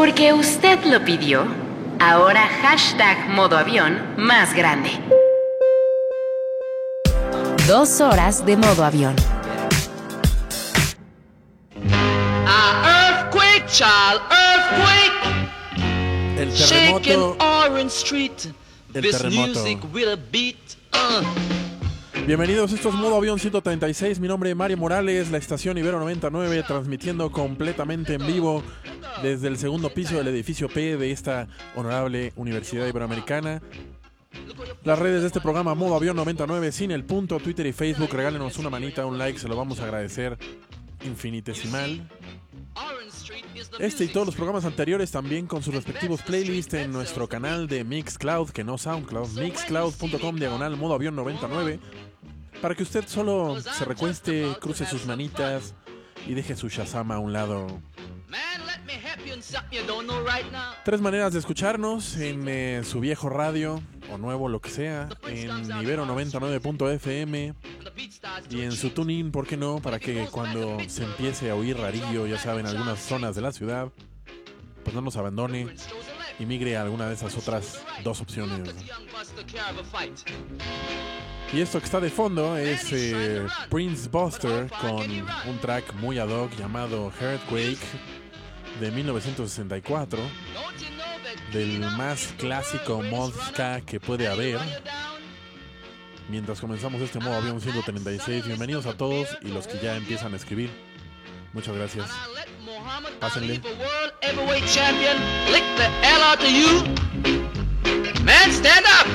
Porque usted lo pidió, ahora hashtag modo avión más grande. Dos horas de modo avión. A earthquake, child, earthquake. El Shaking terremoto. Orange Street. El This terremoto. music a beat. Uh. Bienvenidos, esto es Modo Avión 136. Mi nombre es Mario Morales, la estación Ibero 99, transmitiendo completamente en vivo desde el segundo piso del edificio P de esta honorable Universidad Iberoamericana. Las redes de este programa Modo Avión 99, sin el punto, Twitter y Facebook. Regálenos una manita, un like, se lo vamos a agradecer infinitesimal. Este y todos los programas anteriores también con sus respectivos playlists en nuestro canal de Mixcloud, que no SoundCloud, mixcloud.com diagonal modo avión 99, para que usted solo se recueste, cruce sus manitas y deje su Shazam a un lado. Tres maneras de escucharnos en eh, su viejo radio o nuevo lo que sea, en Ibero 99.fm And the beat starts to y en su tuning, ¿por qué no? Para que cuando se empiece a oír rarillo, ya saben, algunas zonas de la ciudad, pues no nos abandone. Y migre a alguna de esas otras dos opciones. Y esto que está de fondo es eh, Prince Buster con un track muy ad hoc llamado Earthquake de 1964, Don't you know that del más clásico mod que puede haber. Mientras comenzamos este modo avión 136, bienvenidos a todos y los que ya empiezan a escribir. Muchas gracias. And I let Muhammad Pásenle. Ali, the world heavyweight champion, lick the L out of you. Man, stand up.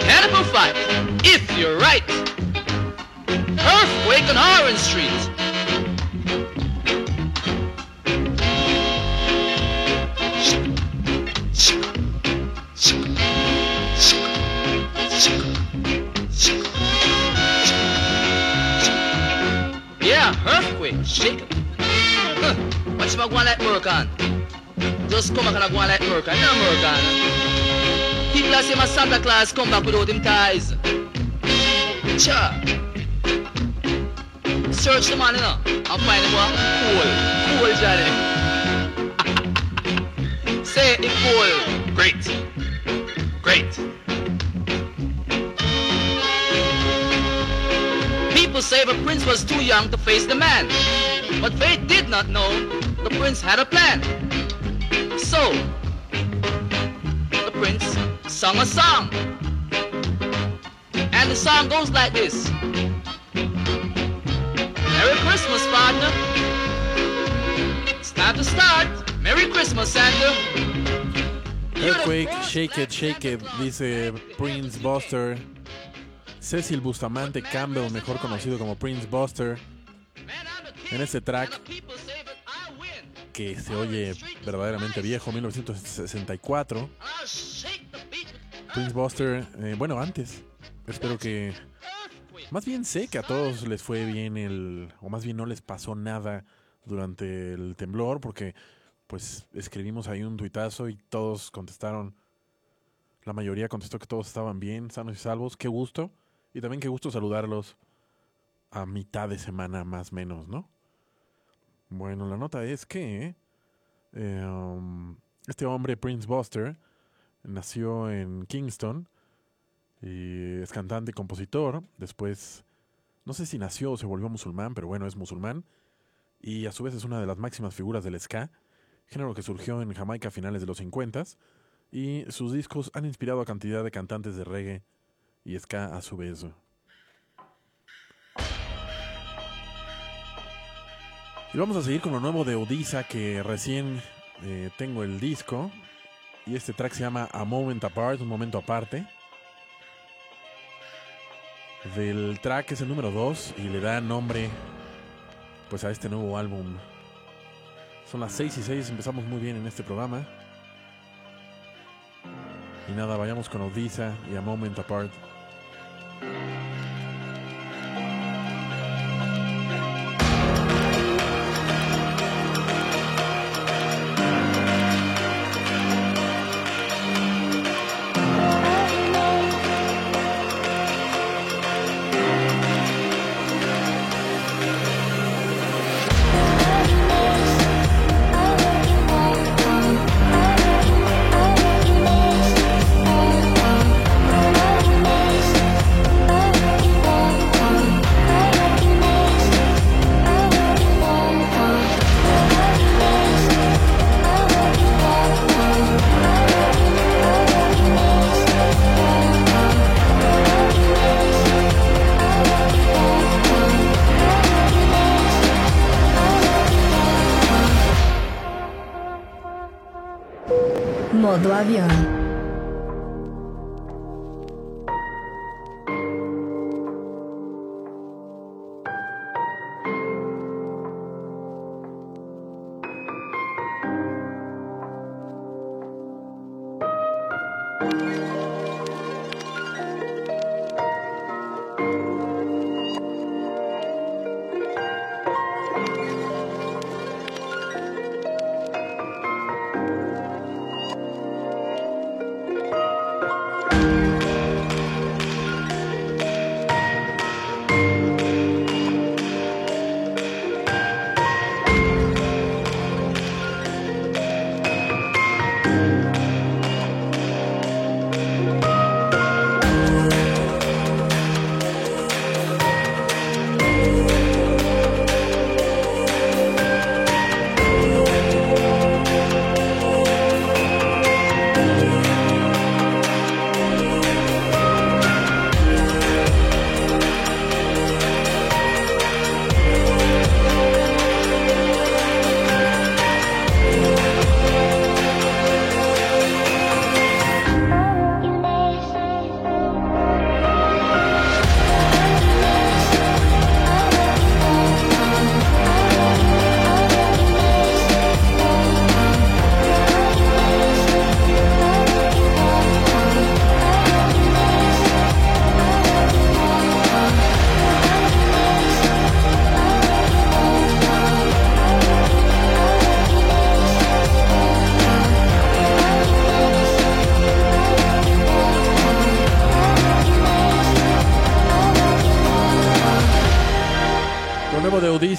Stand up and fight. If you're right. Earthquake on Orange Street. Yeah, shake it. Huh. You going like work on? Just come back and go like on. No. People are saying my Santa Claus come back without him ties. Cha. Search the man, you know, and find him what cool. Cool, Johnny. Say it cool. Great. Great. People say the prince was too young to face the man. But they did not know the prince had a plan. So, the prince sung a song. And the song goes like this Merry Christmas, partner. It's time to start. Merry Christmas, Santa. Earthquake, Shake It, Shake It, dice Prince Buster. Cecil Bustamante Campbell, mejor conocido como Prince Buster, en este track que se oye verdaderamente viejo, 1964. I'll shake the beat. Prince Buster, eh, bueno, antes. Espero que. Más bien sé que a todos les fue bien el. O más bien no les pasó nada durante el temblor, porque pues escribimos ahí un tuitazo y todos contestaron. La mayoría contestó que todos estaban bien, sanos y salvos. Qué gusto. Y también qué gusto saludarlos a mitad de semana más menos, ¿no? Bueno, la nota es que eh, um, este hombre, Prince Buster, nació en Kingston y es cantante y compositor. Después, no sé si nació o se volvió musulmán, pero bueno, es musulmán. Y a su vez es una de las máximas figuras del ska, género que surgió en Jamaica a finales de los 50 y sus discos han inspirado a cantidad de cantantes de reggae y ska a su vez. Y vamos a seguir con lo nuevo de Odisa, que recién eh, tengo el disco. Y este track se llama A Moment Apart, un momento aparte. Del track es el número 2 y le da nombre pues a este nuevo álbum. Son las 6 y 6, empezamos muy bien en este programa. Y nada, vayamos con Odisa y A Moment Apart. I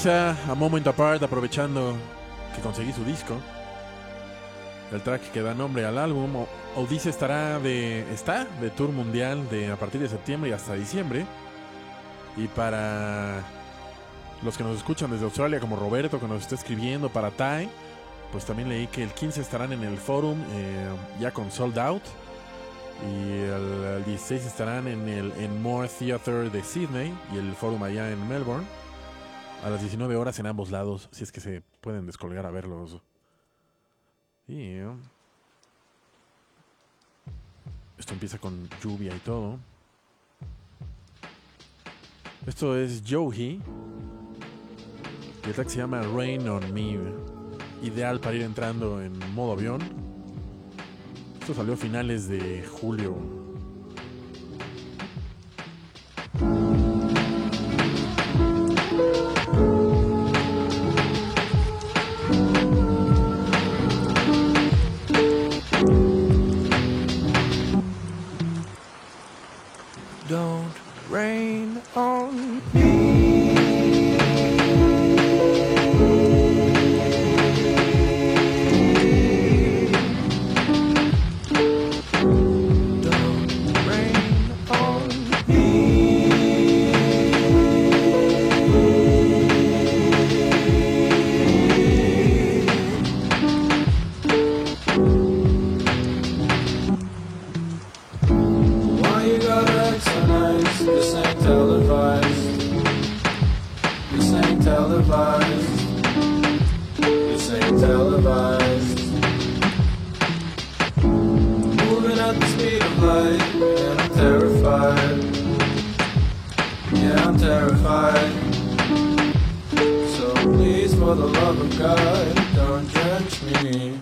a Moment Apart, aprovechando que conseguí su disco. El track que da nombre al álbum. Odisea estará de. está de tour mundial de a partir de septiembre y hasta diciembre. Y para los que nos escuchan desde Australia, como Roberto, que nos está escribiendo, para Tai, pues también leí que el 15 estarán en el forum eh, ya con Sold Out. Y el, el, 16 estarán en el en More Theatre de Sydney y el forum allá en Melbourne a las 19 horas en ambos lados, si es que se pueden descolgar a verlos. Y esto empieza con lluvia y todo. Esto es Johi. Y el track se llama Rain on Me. Ideal para ir entrando en modo avión. Esto salió a finales de julio on. the love of God, don't judge me.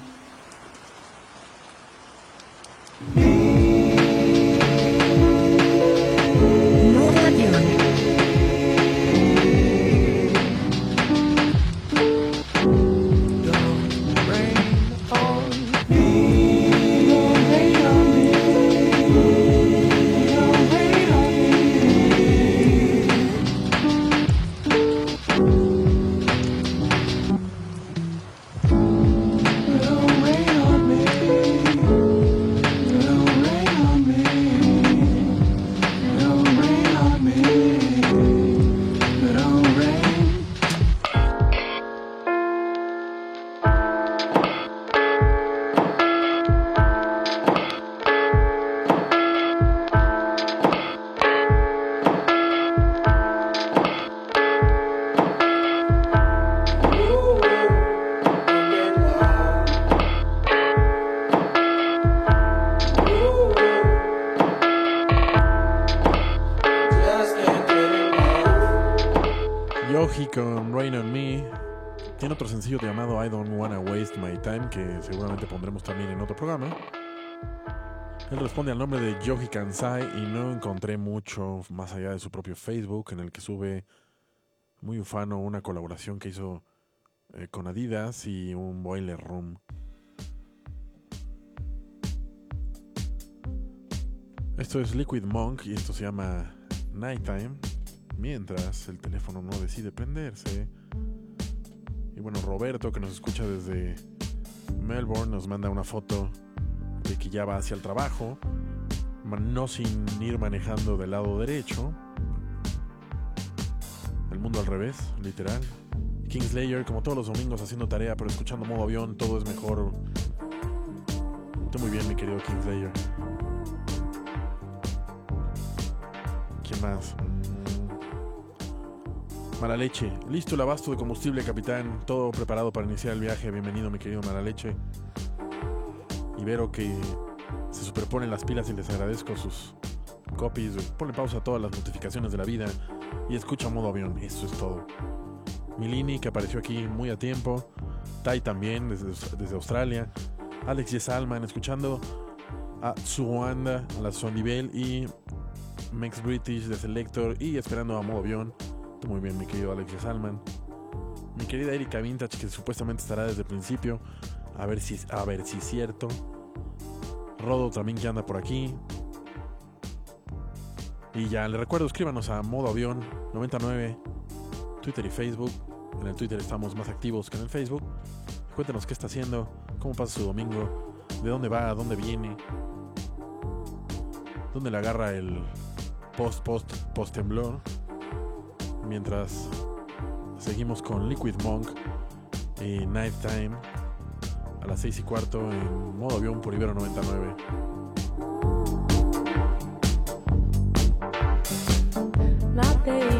Yoji con Rain on Me. Tiene otro sencillo llamado I Don't Wanna Waste My Time que seguramente pondremos también en otro programa. Él responde al nombre de Yoji Kansai y no encontré mucho más allá de su propio Facebook en el que sube muy ufano una colaboración que hizo eh, con Adidas y un Boiler Room. Esto es Liquid Monk y esto se llama Nighttime, mientras el teléfono no decide prenderse. Y bueno, Roberto, que nos escucha desde Melbourne, nos manda una foto de que ya va hacia el trabajo, no sin ir manejando del lado derecho. El mundo al revés, literal. Kingslayer, como todos los domingos, haciendo tarea, pero escuchando modo avión, todo es mejor. Estoy muy bien, mi querido Kingslayer. ¿Quién más? Mala leche. Listo el abasto de combustible, capitán. Todo preparado para iniciar el viaje. Bienvenido, mi querido Mala leche. Ibero que se superponen las pilas y les agradezco sus copies. Pone pausa a todas las notificaciones de la vida y escucha modo avión. Eso es todo. Milini, que apareció aquí muy a tiempo. Tai también, desde, desde Australia. Alex Yesalman, escuchando a Suanda, a la Sonibel y Max British de Selector y esperando a modo avión. Muy bien, mi querido Alex Salman. Mi querida Erika Vintage, que supuestamente estará desde el principio. A ver si, a ver si es cierto. Rodo también que anda por aquí. Y ya, le recuerdo, escríbanos a modo avión 99, Twitter y Facebook. En el Twitter estamos más activos que en el Facebook. Cuéntenos qué está haciendo, cómo pasa su domingo, de dónde va, dónde viene, dónde le agarra el, post, post, post temblor. Mientras seguimos con Liquid Monk y Night Time a las 6 y cuarto en modo avión por Ibero 99. time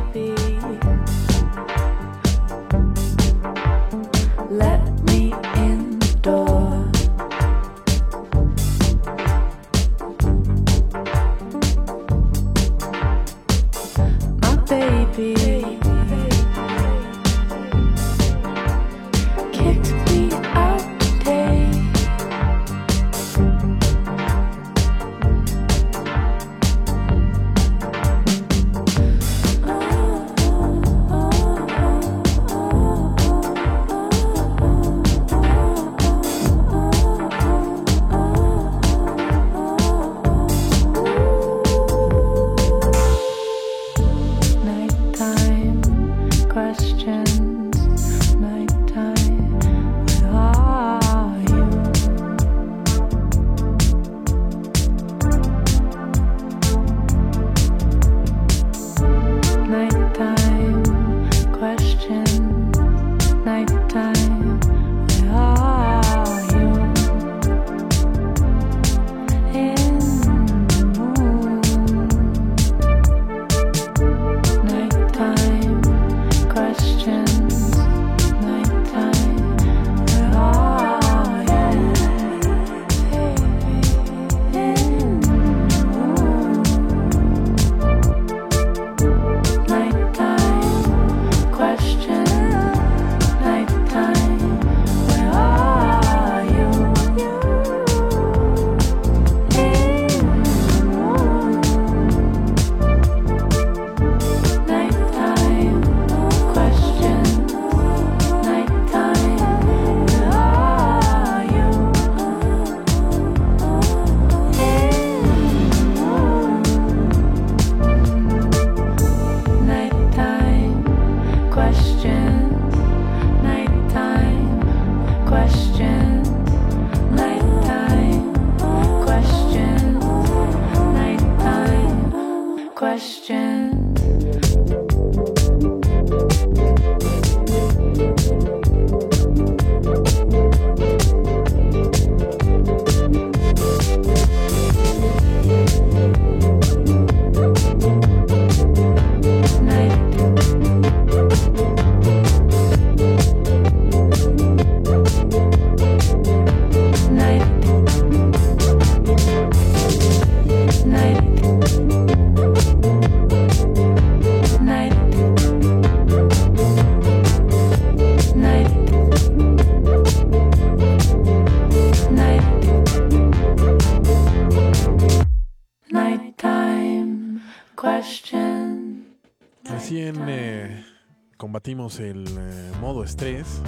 el eh, modo estrés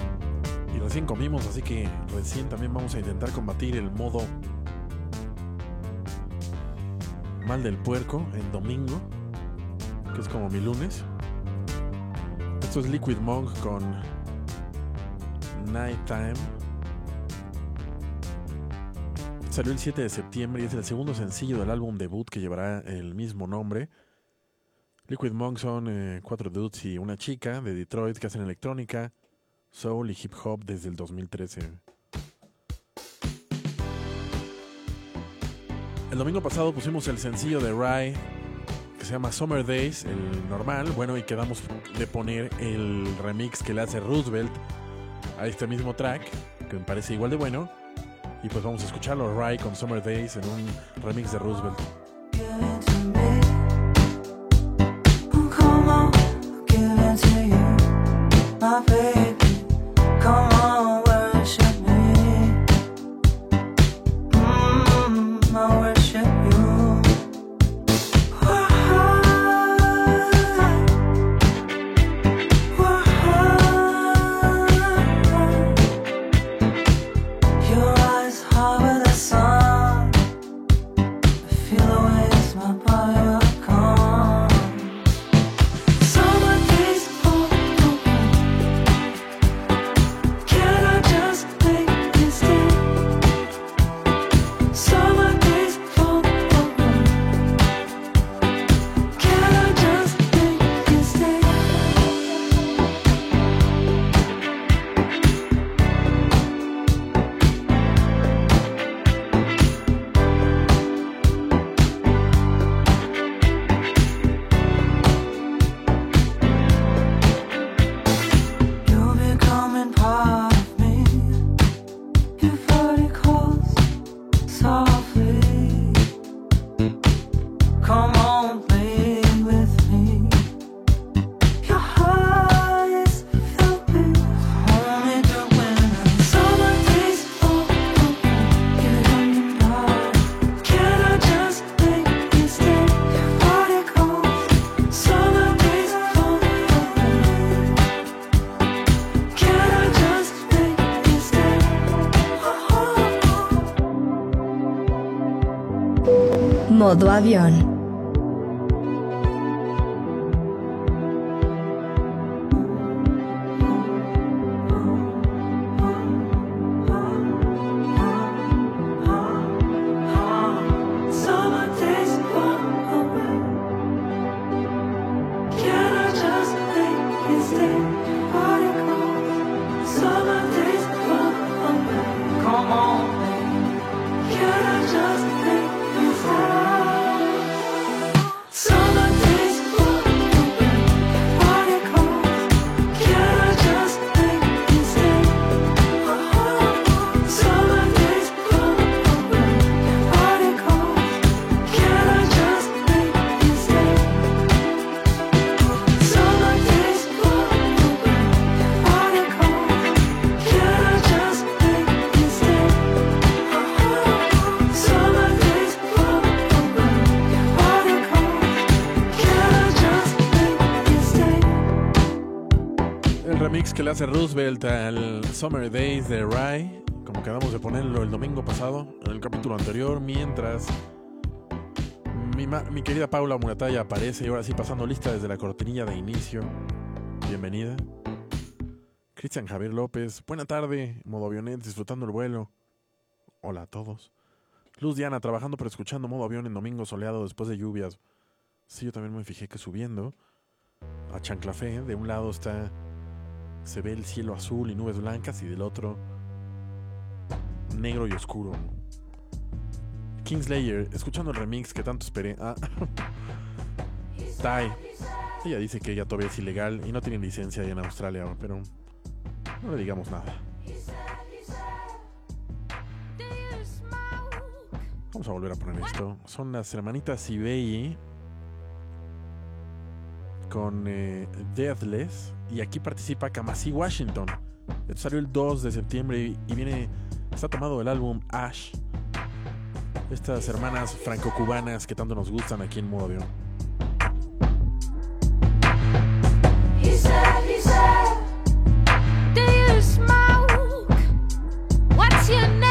y recién comimos, así que recién también vamos a intentar combatir el modo mal del puerco en domingo, que es como mi lunes. Esto es Liquid Monk con Nighttime. Salió el 7 de septiembre y es el segundo sencillo del álbum debut que llevará el mismo nombre. Liquid Monk son eh, cuatro dudes y una chica de Detroit que hacen electrónica, soul y hip hop desde el 2013. El domingo pasado pusimos el sencillo de Rye que se llama Summer Days, el normal, bueno, y quedamos de poner el remix que le hace Roosevelt a este mismo track, que me parece igual de bueno. Y pues vamos a escucharlo, Rye con Summer Days en un remix de Roosevelt. My baby. Come on, avión. Roosevelt al Summer Days de Rye, como quedamos de ponerlo el domingo pasado, en el capítulo anterior, mientras mi querida Paula Murataya aparece y ahora sí pasando lista desde la cortinilla de inicio. Bienvenida. Cristian Javier López, buena tarde, modo avionet, disfrutando el vuelo. Hola a todos. Luz Diana, trabajando pero escuchando modo avión en domingo soleado después de lluvias. Sí, yo también me fijé que subiendo a Chanclafé, de un lado está se ve el cielo azul y nubes blancas y del otro negro y oscuro. Kingslayer, escuchando el remix que tanto esperé. Ah. Tai. Ella dice que ella todavía es ilegal y no tiene licencia en Australia, pero no le digamos nada. Vamos a volver a poner esto. Son las hermanitas Ibei con eh, Deathless y aquí participa Kamasi Washington. Esto salió el 2 de septiembre y viene, está tomado el álbum Ash. Estas hermanas franco-cubanas que tanto nos gustan aquí en modo avión. Your name?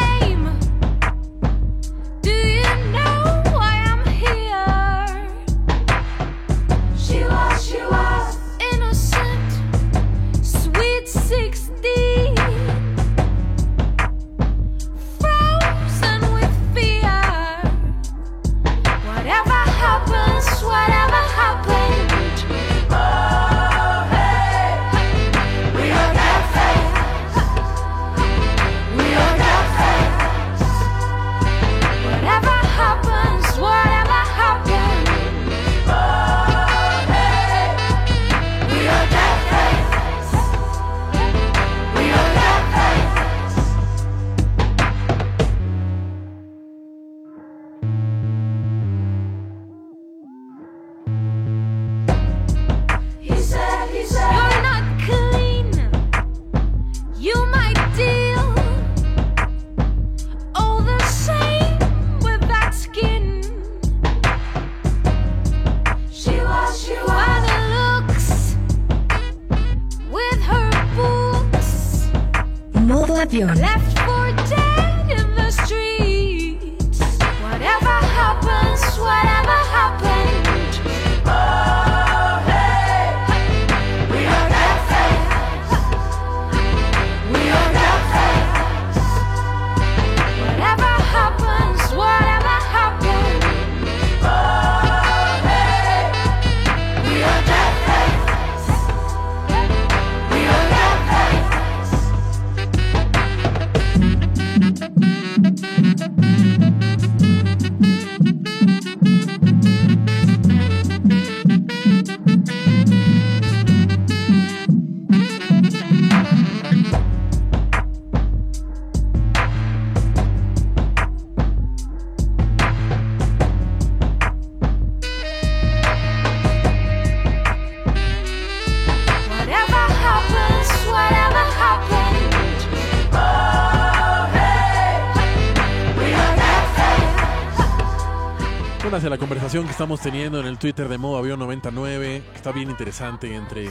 Una hacia la conversación que estamos teniendo en el Twitter de Modo Avión 99, que está bien interesante entre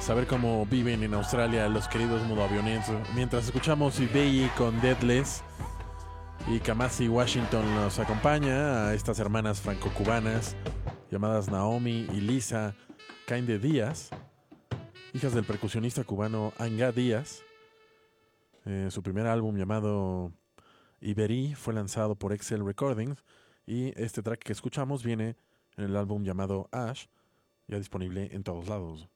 saber cómo viven en Australia los queridos modo aviones. Mientras escuchamos Ibei con Deadless y Kamasi Washington nos acompaña a estas hermanas franco-cubanas llamadas Naomi y Lisa Cainde Díaz, hijas del percusionista cubano Anga Díaz. Eh, su primer álbum llamado Iberí fue lanzado por Excel Recordings y este track que escuchamos viene en el álbum llamado Ash, ya disponible en todos lados.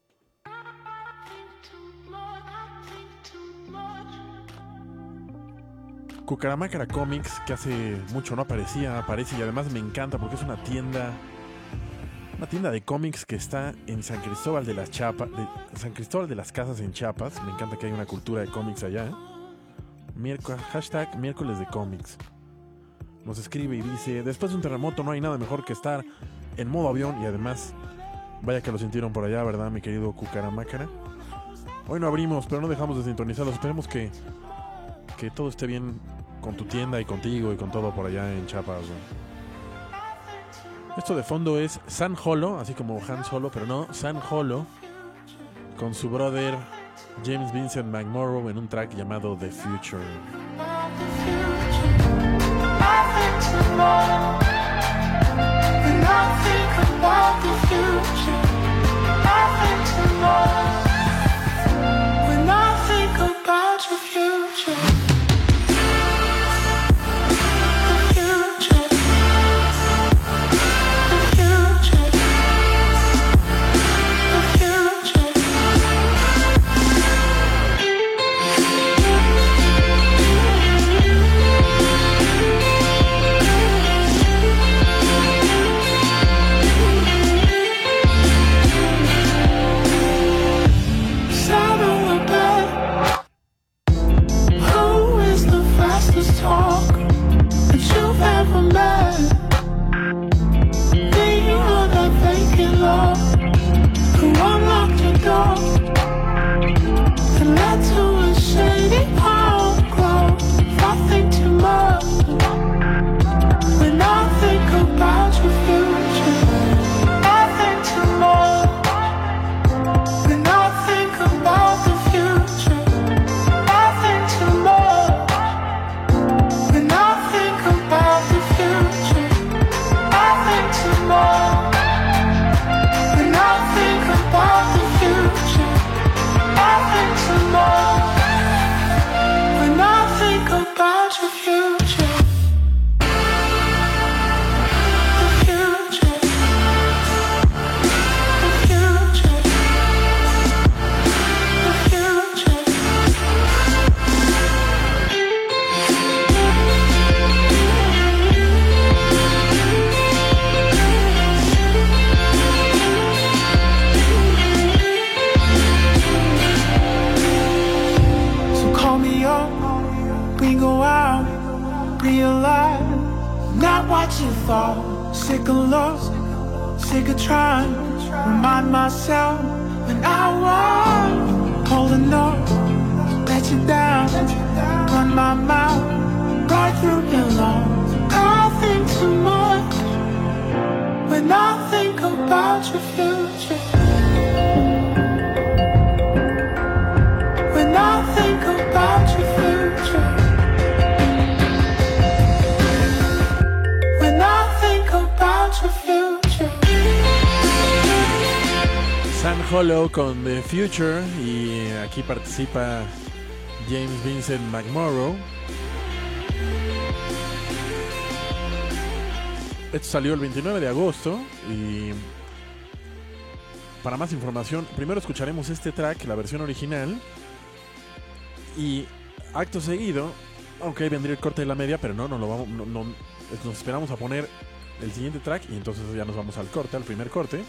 Cucaramácara Comics, que hace mucho no aparecía, aparece y además me encanta porque es una tienda, una tienda de cómics que está en San Cristóbal de las Chiapas, San Cristóbal de las Casas en Chiapas. Me encanta que hay una cultura de cómics allá. Miércoles, hashtag miércoles de cómics. Nos escribe y dice, después de un terremoto no hay nada mejor que estar en modo avión y además, vaya que lo sintieron por allá, ¿verdad, mi querido Cucaramácara? Hoy no abrimos, pero no dejamos de sintonizarlos. Esperemos que, que todo esté bien con tu tienda y contigo y con todo por allá en Chiapas. Esto de fondo es San Holo, así como Han Solo, pero no, San Holo, con su brother James Vincent McMorrow en un track llamado The Future. nothing about the future, nothing to know. Future y aquí participa James Vincent McMorrow. Esto salió el 29 de agosto y para más información, primero escucharemos este track, la versión original, y acto seguido, ahí vendría el corte de la media, pero no, no lo vamos, no- nos esperamos a poner el siguiente track y entonces ya nos vamos al corte, al primer corte.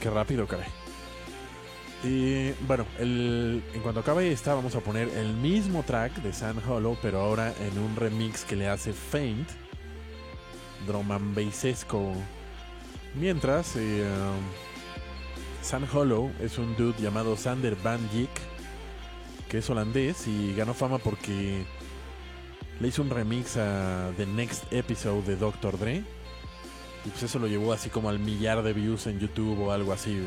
Qué rápido, caray. Y bueno, el- en cuanto acabe esta, vamos a poner el mismo track de San Hollow, pero ahora en un remix que le hace Faint, drum and bassesco. Mientras, eh, um, San Hollow es un dude llamado Sander Van Dijk, que es holandés y ganó fama porque le hizo un remix a The Next Episode de Dr. Dre. Y pues eso lo llevó así como al millar de views en YouTube o algo así.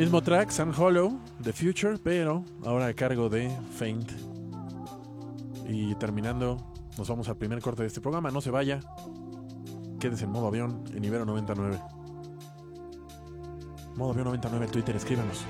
Mismo track, San Hollow, The Future, pero ahora a cargo de Faint. Y terminando, nos vamos al primer corte de este programa. No se vaya. Quédese en modo avión en Ibero 99. Modo avión 99, el Twitter, escríbanos.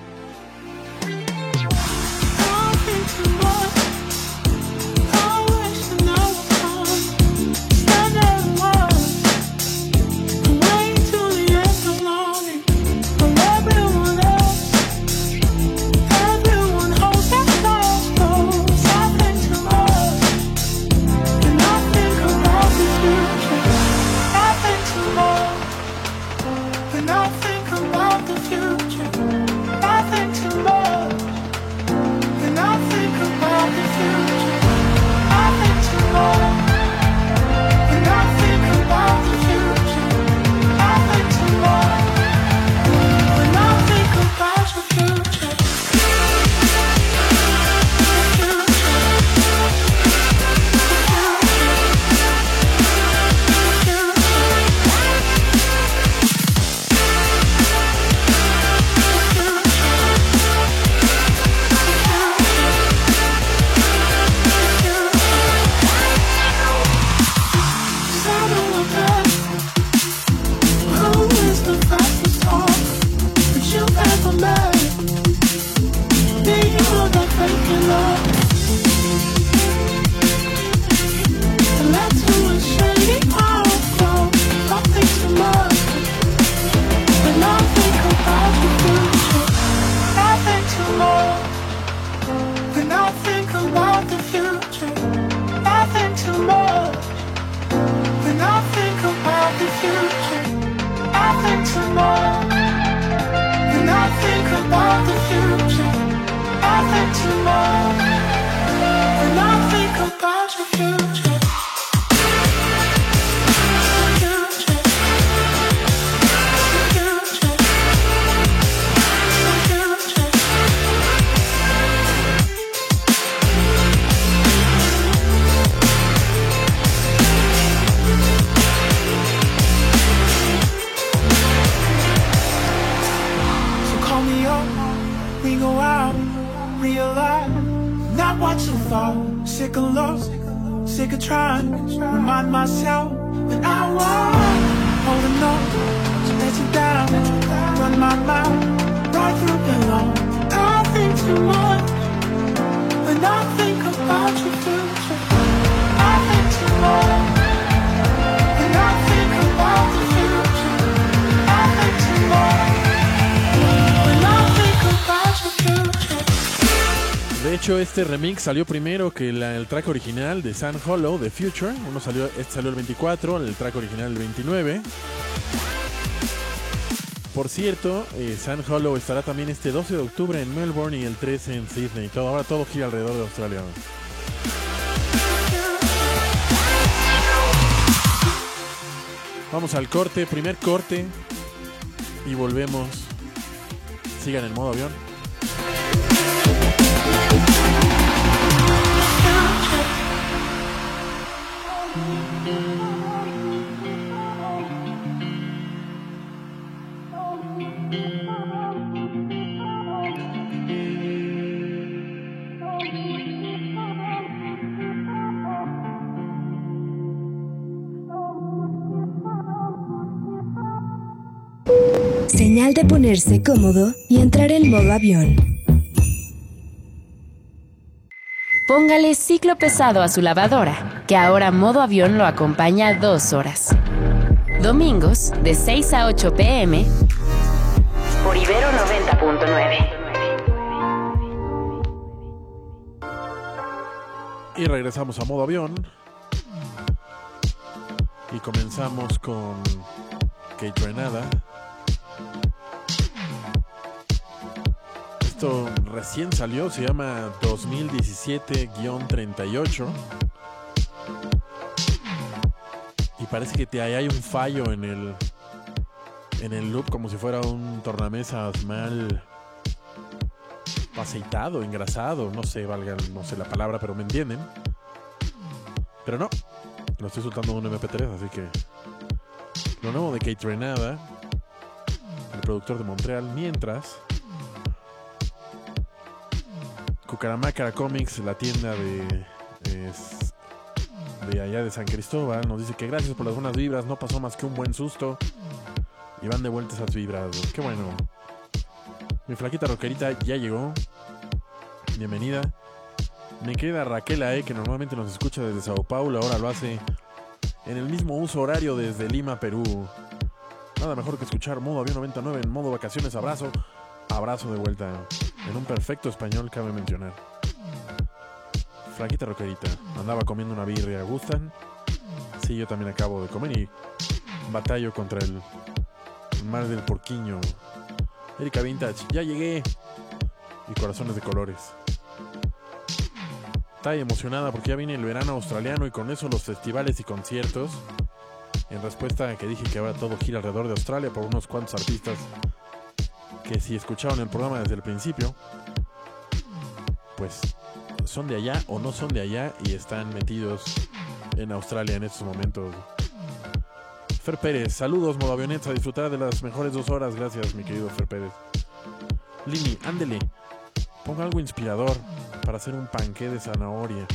Este remix salió primero que el track original de San Hollow, The Future. Uno salió, este salió el 24, el track original el 29. Por cierto, eh, San Hollow estará también este 12 de octubre en Melbourne y el 13 en Sydney. Todo, ahora todo gira alrededor de Australia. Vamos al corte, primer corte. Y volvemos. Sigan en modo avión. Señal de ponerse cómodo y entrar en modo avión. Póngale ciclo pesado a su lavadora, que ahora modo avión lo acompaña dos horas. Domingos, de 6 a 8 pm, por Ibero 90.9. Y regresamos a modo avión. Y comenzamos con Kate Renada. Esto recién salió, se llama 2017-38. Y parece que ahí hay un fallo en el en el loop como si fuera un tornamesas mal aceitado, engrasado, no sé, valga, no sé la palabra, pero me entienden. Pero no, lo estoy soltando un MP3, así que lo nuevo de Kate Renada, el productor de Montreal, mientras Cucaramácara Comics, la tienda de de allá de San Cristóbal, nos dice que gracias por las buenas vibras, no pasó más que un buen susto y van de vuelta esas vibras. Qué bueno. Mi flaquita rockerita ya llegó. Bienvenida. Mi querida Raquel Ae, que normalmente nos escucha desde Sao Paulo, ahora lo hace en el mismo uso horario desde Lima, Perú. Nada mejor que escuchar modo avión 99 en modo vacaciones. Abrazo. Abrazo de vuelta. En un perfecto español cabe mencionar. Flaquita rockerita. Andaba comiendo una birria. ¿Gustan? Sí, yo también acabo de comer y batallo contra el mal del porquiño. Erika Vintage, ya llegué. Y corazones de colores. Está emocionada porque ya viene el verano australiano y con eso los festivales y conciertos. En respuesta a que dije que ahora todo gira alrededor de Australia por unos cuantos artistas que si escucharon el programa desde el principio, pues son de allá o no son de allá y están metidos en Australia en estos momentos. Fer Pérez, saludos, modo avioneta, a disfrutar de las mejores dos horas. Gracias, mi querido Fer Pérez. Lini, ándele, ponga algo inspirador para hacer un panqué de zanahoria.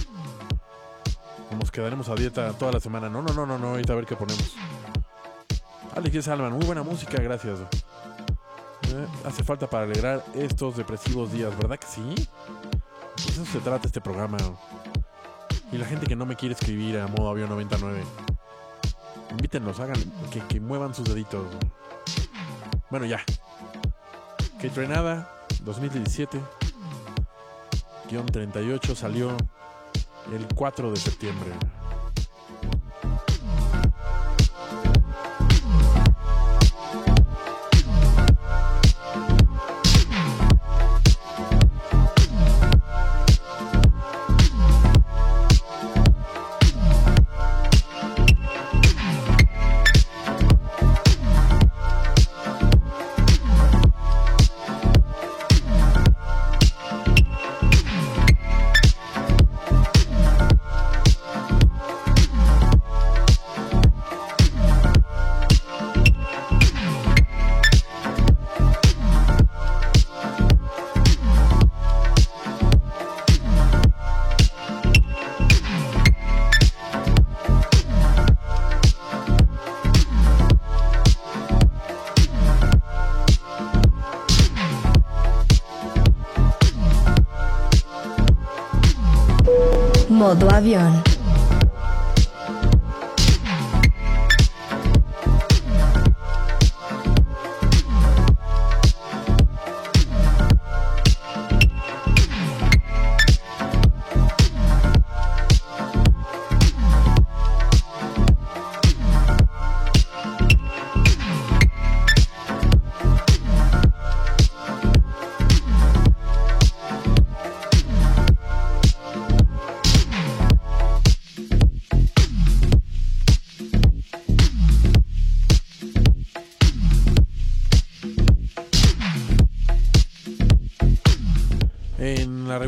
Nos quedaremos a dieta toda la semana. No, no, no, no, no, ahorita a ver qué ponemos. Alex Salman, muy buena música, gracias. Eh, hace falta para alegrar estos depresivos días, ¿verdad que sí? Pues eso se trata este programa. Y la gente que no me quiere escribir a modo avión 99. Invítenlos, hagan que, que muevan sus deditos. Bueno, ya. Que Trenada 2017 guion 38 salió el 4 de septiembre. Avión.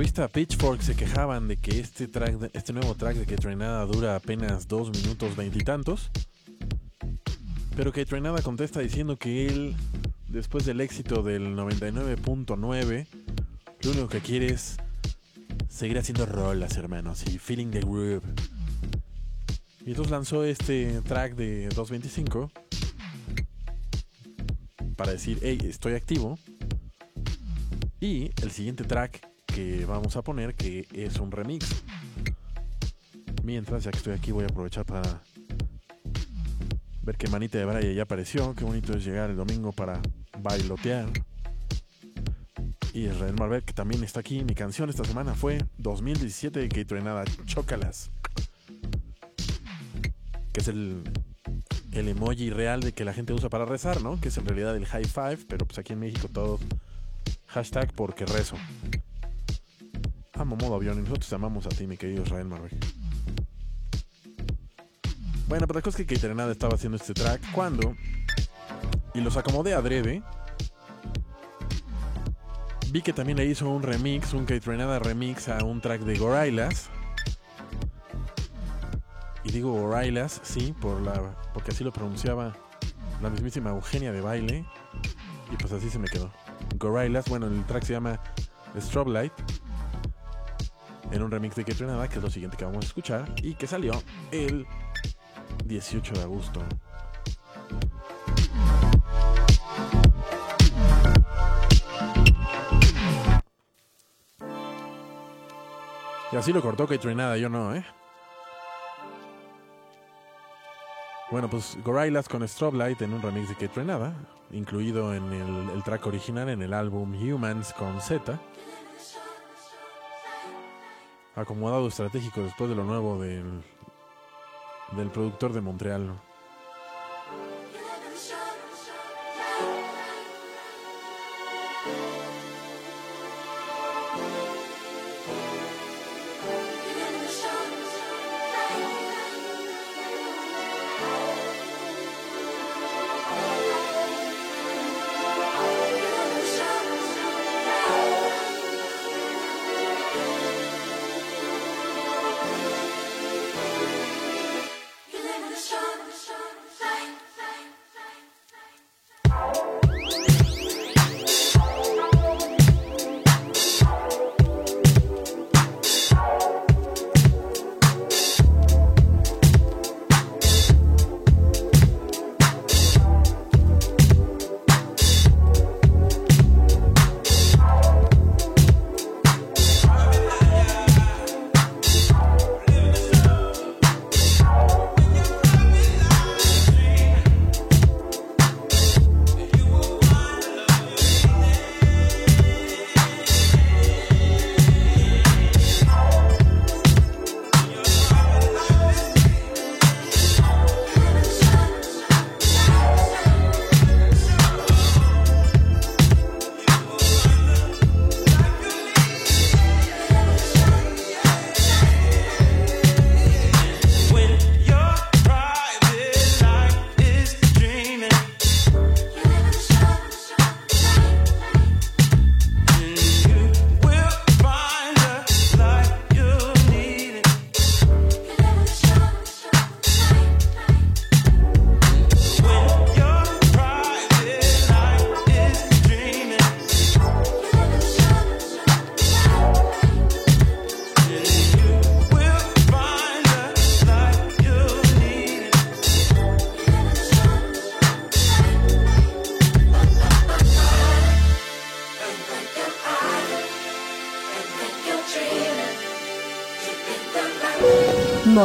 Revista Pitchfork se quejaban de que este este nuevo track de que Trenada dura apenas 2 minutos veintitantos. Pero que Trenada contesta diciendo que él, después del éxito del 99.9, lo único que quiere es seguir haciendo rolas, hermanos, y feeling the groove. Y entonces lanzó este track de 225 para decir, hey, estoy activo. Y el siguiente track vamos a poner, que es un remix. Mientras, ya que estoy aquí, voy a aprovechar para ver que Manita de Braya ya apareció. Qué bonito es llegar el domingo para bailotear. Y Israel Marvel, que también está aquí. Mi canción esta semana fue 2017 de Kate Renada, Chócalas. Que es el, el emoji real de que la gente usa para rezar, ¿no? Que es en realidad el high five, pero pues aquí en México todos hashtag porque rezo. Amo modo avión y nosotros te amamos a ti, mi querido Israel Marvel. Bueno, pero la cosa es que Kate Renada estaba haciendo este track cuando... Y los acomodé adrede. Vi que también le hizo un remix, un Kate Renada remix a un track de Gorillaz. Y digo Gorillaz, sí, por la, porque así lo pronunciaba la mismísima Eugenia de baile. Y pues así se me quedó. Gorillaz, bueno, el track se llama Strobe Light. En un remix de Kate Renada, que es lo siguiente que vamos a escuchar. Y que salió el 18 de agosto. Y así lo cortó Kate Renada, yo no, ¿eh? Bueno, pues Gorillaz con Strobe Light en un remix de Kate Renada, incluido en el, el track original en el álbum Humans con Z. Acomodado estratégico después de lo nuevo del, del productor de Montreal.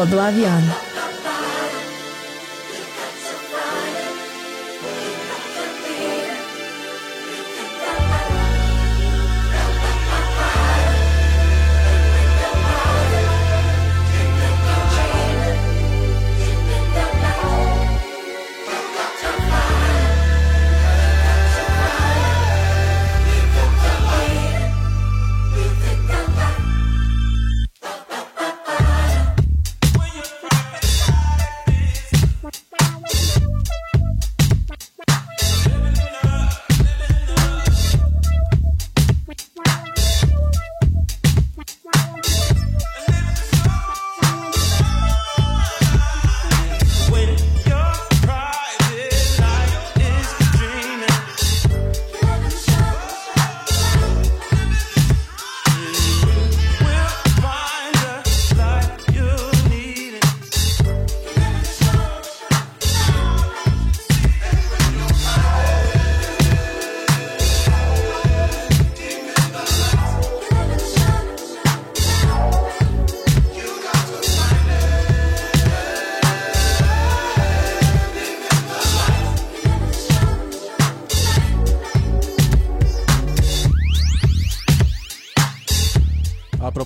Modo avión. When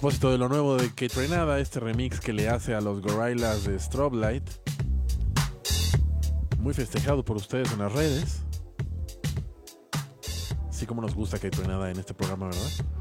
propósito de lo nuevo de Kate Renada, este remix que le hace a los Gorillaz de Strobe Light, muy festejado por ustedes en las redes. Así como nos gusta Kate Renada en este programa, ¿verdad?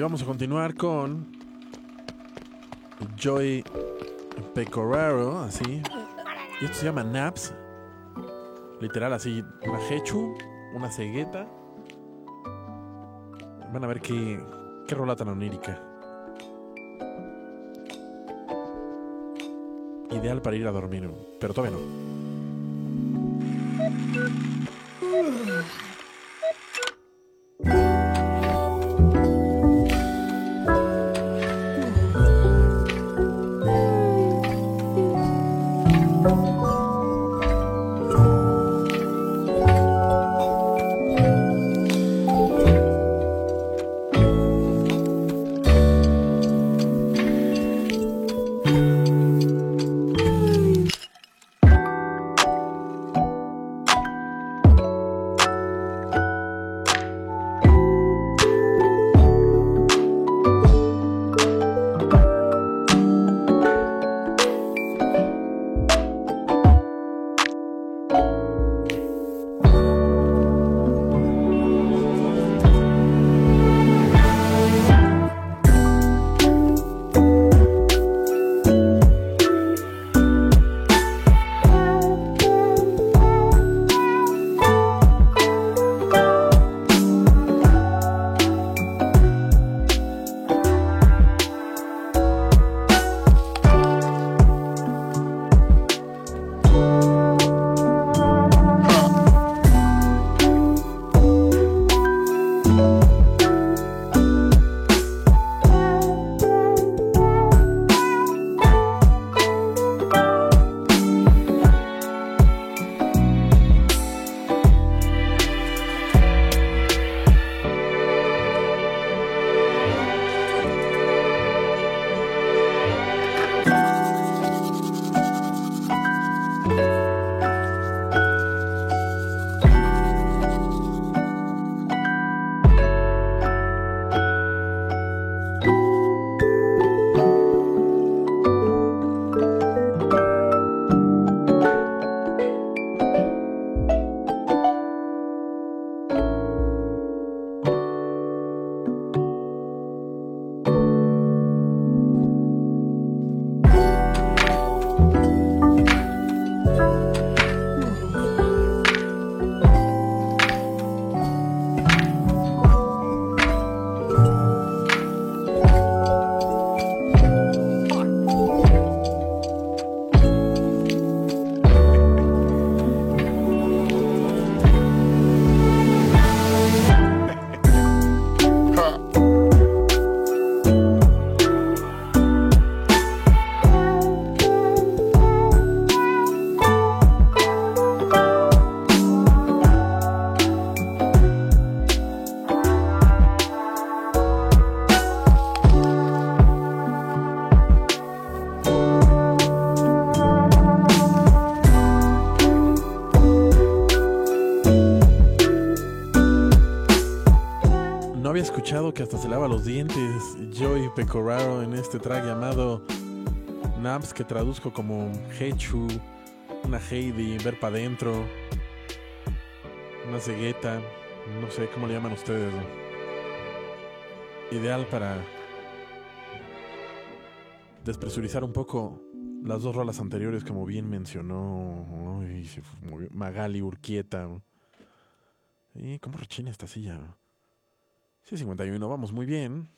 Y vamos a continuar con Joy Pecoraro, así. Y esto se llama Naps. Literal, así, una hechu, una cegueta. Van a ver qué, qué rola tan onírica. Ideal para ir a dormir, pero todavía no. Escuchado que hasta se lava los dientes Joey Pecoraro en este track llamado Naps, que traduzco como Hechu, una Heidi, ver para adentro, una cegueta, no sé cómo le llaman ustedes. Ideal para despresurizar un poco las dos rolas anteriores, como bien mencionó Magali Urquieta. ¿Y cómo rechina esta silla? Sí, 51, vamos muy bien.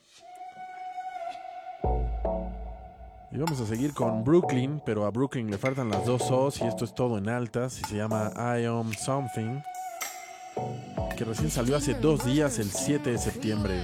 Y vamos a seguir con Brooklyn, pero a Brooklyn le faltan las dos O's y esto es todo en altas y se llama I Am Something, que recién salió hace dos días, el 7 de septiembre.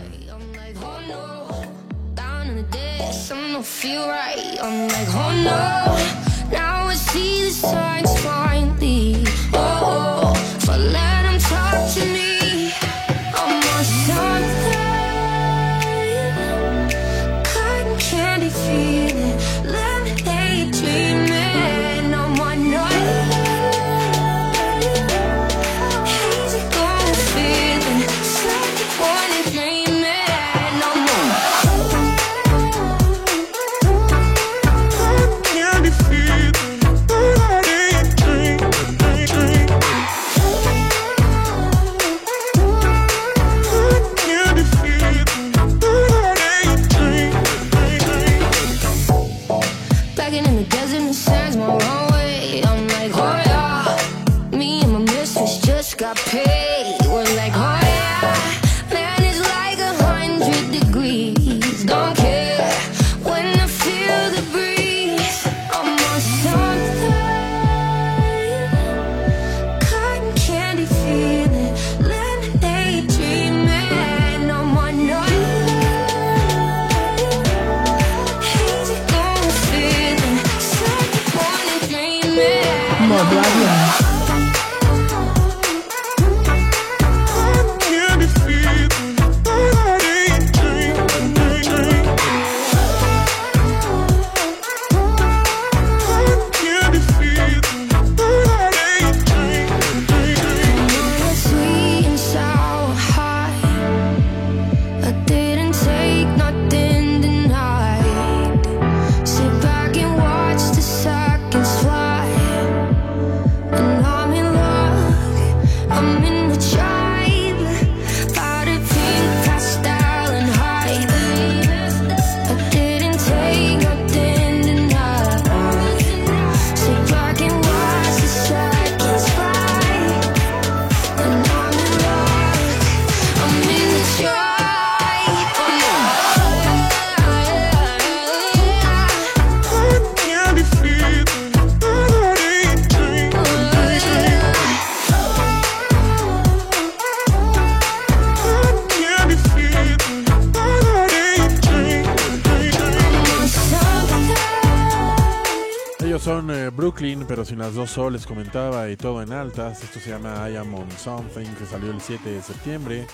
Pero sin las dos soles, comentaba, y todo en altas. Esto se llama I Am On Something, que salió el 7 de septiembre.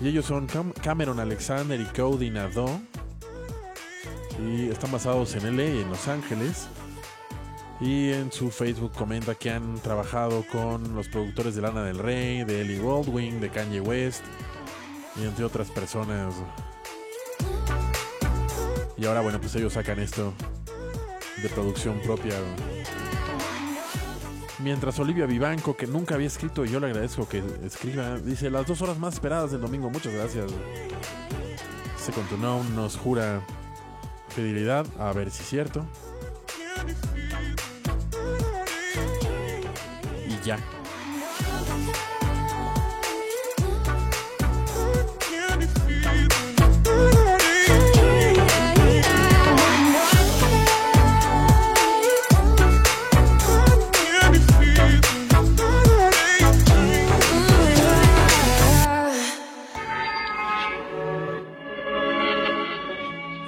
Y ellos son Cam- Cameron Alexander y Cody Nadeau. Y están basados en LA, en Los Ángeles. Y en su Facebook comenta que han trabajado con los productores de Lana del Rey, de Ellie Goldwing, de Kanye West y entre otras personas. Y ahora, bueno, pues ellos sacan esto de producción propia. Mientras Olivia Vivanco, que nunca había escrito, y yo le agradezco que escriba, dice las dos horas más esperadas del domingo. Muchas gracias. Second to Know nos jura fidelidad, a ver si es cierto. Y ya.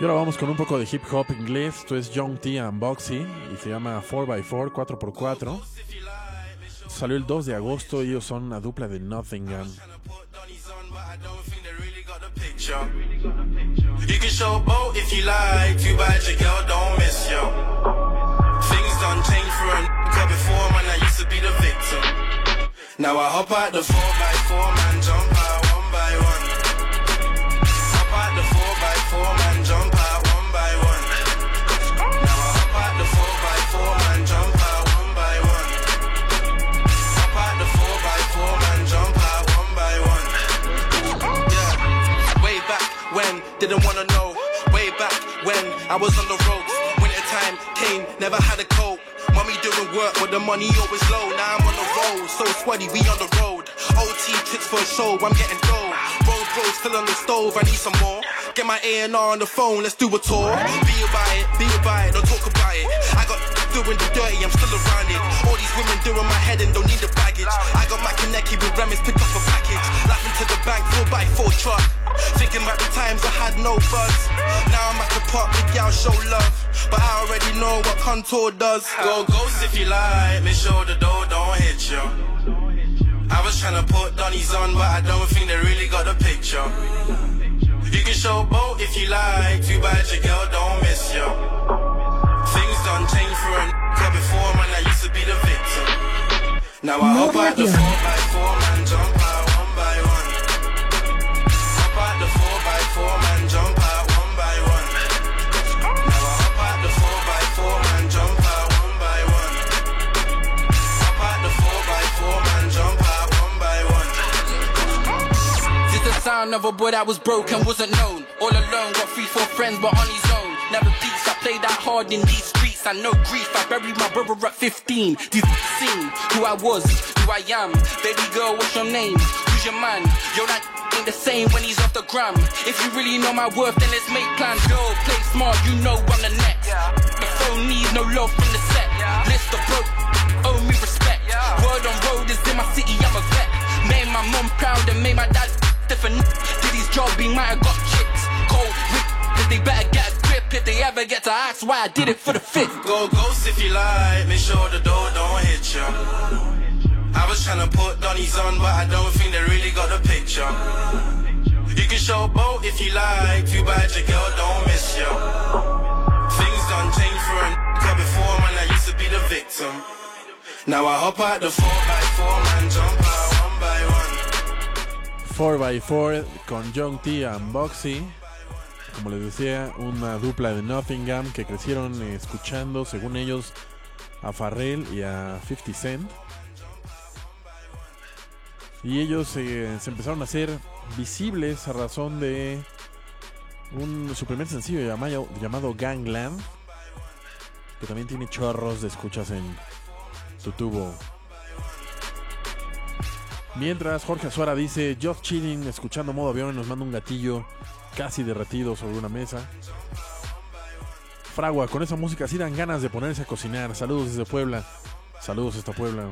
Y ahora vamos con un poco de hip hop inglés. Esto es Young T and Boxy y se llama 4x4, 4x4. Salió el 2 de agosto y ellos son una dupla de Nottingham. You can show boat if you like, too bad your girl don't miss you. Things done change for a nigga before, man, I used to be the victim. Now I hop out the 4x4, man, jump out one by one. Didn't wanna know. Way back when I was on the ropes. Winter time came, never had a coat. Mommy doing work, but the money always low. Now I'm on the road, so sweaty, we on the road. OT trips for a show, I'm getting dough. Road bro still on the stove, I need some more. Get my A&R on the phone, let's do a tour. Be about it, be about it, don't talk about it. Doing the dirty, I'm still around it. All these women doing my head and don't need the baggage. I got my Kaneki with Remis, pick up a package. Laughing to the bank, 4 by 4 truck. Think Thinking about the times I had no buzz. Now I'm at the park, the gal show love. But I already know what contour does. Go ghost if you like, make sure the door don't hit you. I was trying to put Donnies on, but I don't think they really got the picture. You can show both if you like, too bad your girl don't miss you. Now I hop out the 4x4, man, jump out one by one. Hop out the 4x4, man, jump out one by one. Now I hop out the 4x4, man, jump out one by one. Hop out the 4x4, man, jump out one by one. This the sound of a boy that was broken, wasn't known. All alone, got three, four friends, but on his own. Never beats, I play that hard in these I know grief, I buried my brother at 15. These seen who I was, who I am. Baby girl, what's your name? Who's your man? Yo, that ain't the same when he's off the gram. If you really know my worth, then let's make plans. Play smart, you know I'm the next. The phone needs no love from the set. List of broke, owe me respect. Word on road is in my city, I'm a vet. Made my mum proud and made my dad different. Did his job, he might have got chicks. Cold, weak, cause they better get a grip if they ever get to ask why I did it for the fifth. Go ghost if you like, make sure the door don't hit you. I was trying to put Donnies on, but I don't think they really got the picture. You can show boat if you like, too bad your girl don't miss you. Things done change for a n- before, man, I used to be the victim. Now I hop out the 4x4, man, jump out one by one. 4x4 con John T. and Boxy. Como les decía, una dupla de Nottingham que crecieron escuchando, según ellos, a Farrell y a 50 Cent. Y ellos eh, se empezaron a hacer visibles a razón de un, su primer sencillo llamado, llamado Gangland, que también tiene chorros de escuchas en tu tubo. Mientras Jorge Azuara dice, just chilling, escuchando modo avión nos manda un gatillo casi derretido sobre una mesa. Fragua, con esa música sí dan ganas de ponerse a cocinar. Saludos desde Puebla. Saludos hasta Puebla.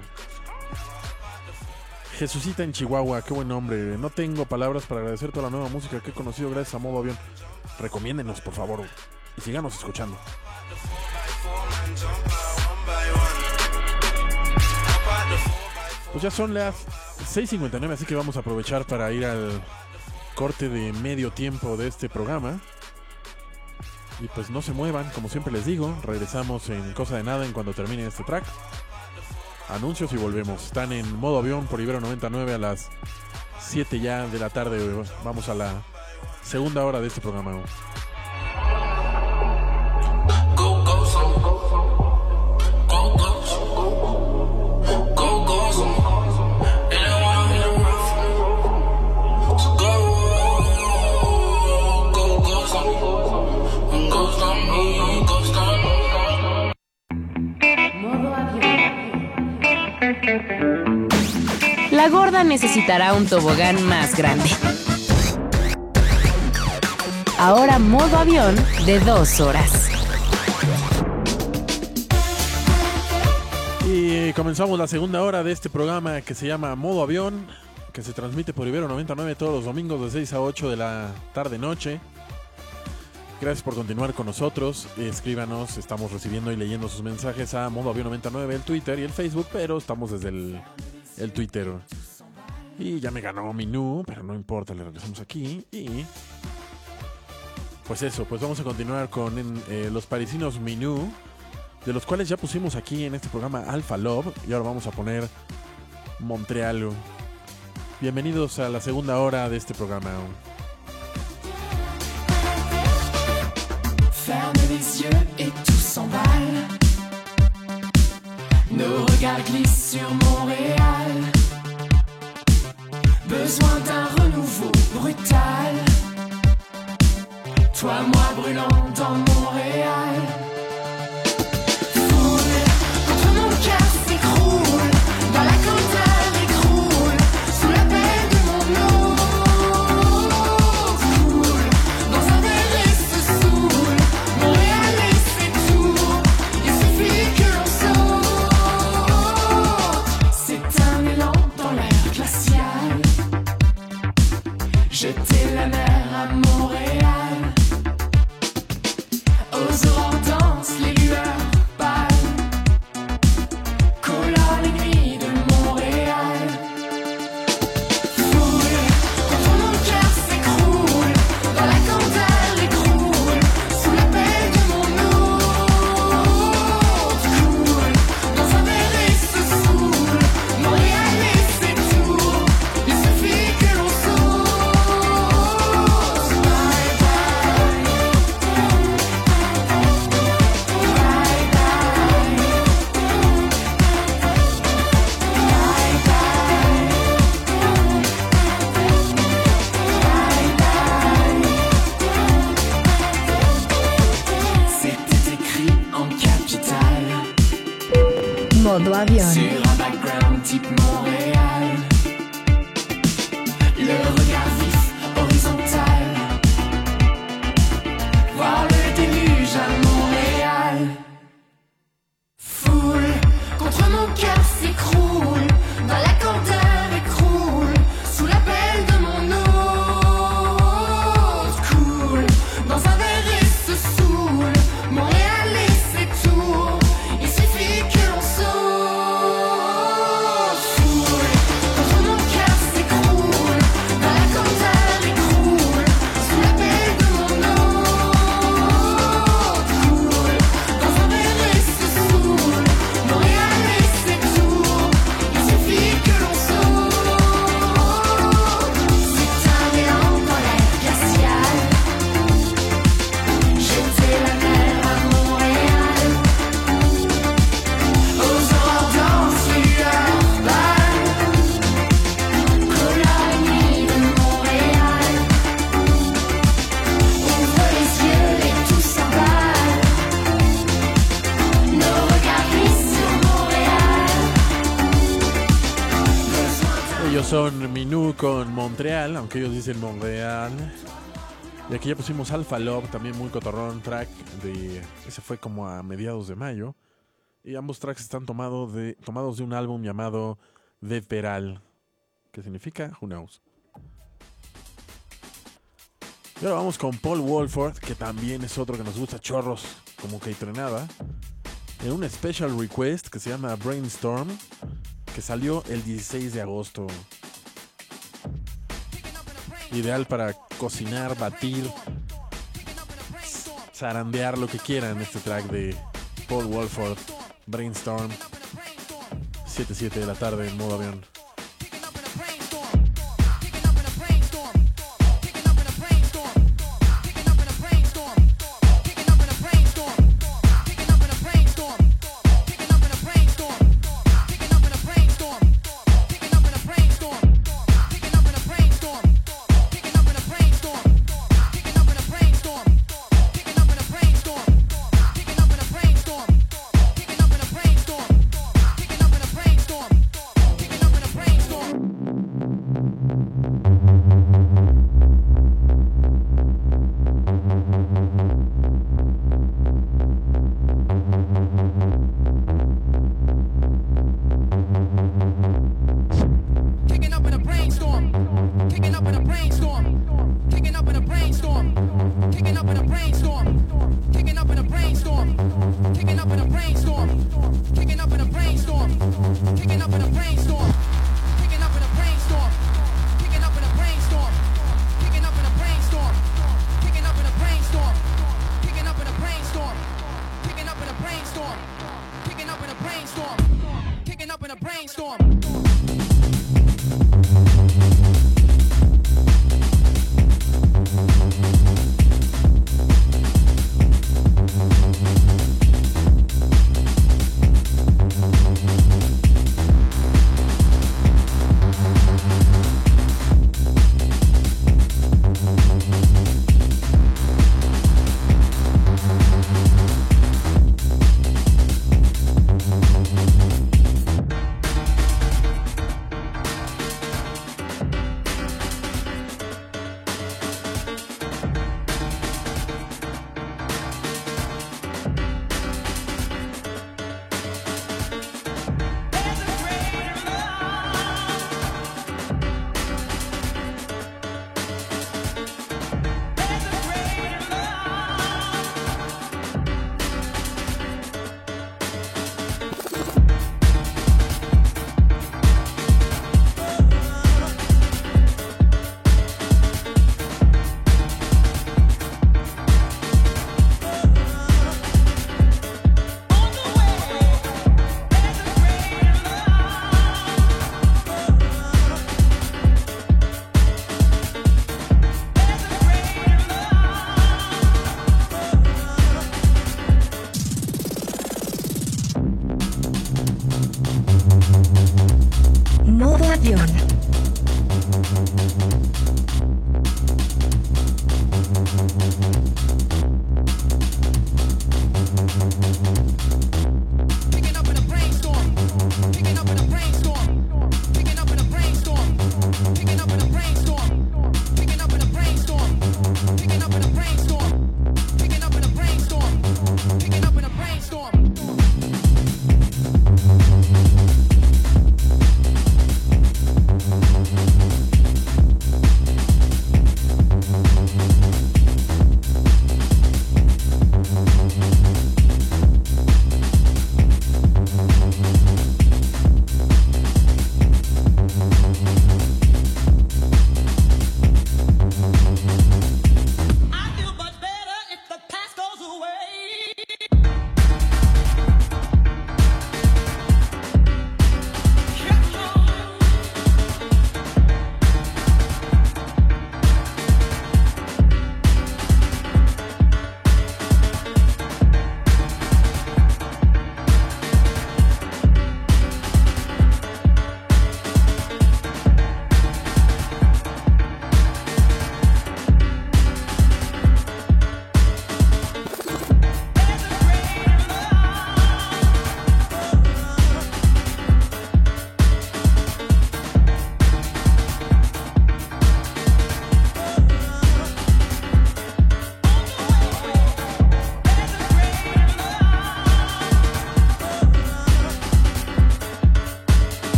Jesucita en Chihuahua, qué buen nombre. No tengo palabras para agradecer toda la nueva música que he conocido gracias a Modo Avión. Recomiéndenos, por favor. Y síganos escuchando. Pues ya son las 6.59, así que vamos a aprovechar para ir al corte de medio tiempo de este programa. Y pues no se muevan, como siempre les digo, regresamos en cosa de nada en cuando termine este track. Anuncios y volvemos. Están en modo avión por Ibero 99 a las 7 ya de la tarde. Vamos a la segunda hora de este programa. La gorda necesitará un tobogán más grande. Ahora modo avión de dos horas. Y comenzamos la segunda hora de este programa que se llama Modo Avión, que se transmite por Ibero 99 todos los domingos de 6 a 8 de la tarde-noche. Gracias por continuar con nosotros. Escríbanos, estamos recibiendo y leyendo sus mensajes a Modo Avión 99, el Twitter y el Facebook, pero estamos desde el, el Twitter. Y ya me ganó Minú, pero no importa, le regresamos aquí. Y pues eso, pues vamos a continuar con eh, los parisinos Minú de los cuales ya pusimos aquí en este programa Alpha Love y ahora vamos a poner Montreal. Bienvenidos a la segunda hora de este programa. Ferme les yeux. Nos regards glissent sur Montréal. Besoin d'un renouveau brutal. Toi, moi brûlant dans Montréal. que ellos dicen Monreal. Y aquí ya pusimos Alpha Love, también muy cotorrón track de... Ese fue como a mediados de mayo. Y ambos tracks están tomado de, tomados de un álbum llamado De Peral, que significa Who Knows. Y ahora vamos con Paul Wolford, que también es otro que nos gusta chorros, como que trenada. En un special request que se llama Brainstorm, que salió el 16 de agosto. Ideal para cocinar, batir, zarandear lo que quieran este track de Paul Walford, Brainstorm, 7-7 de la tarde en modo avión.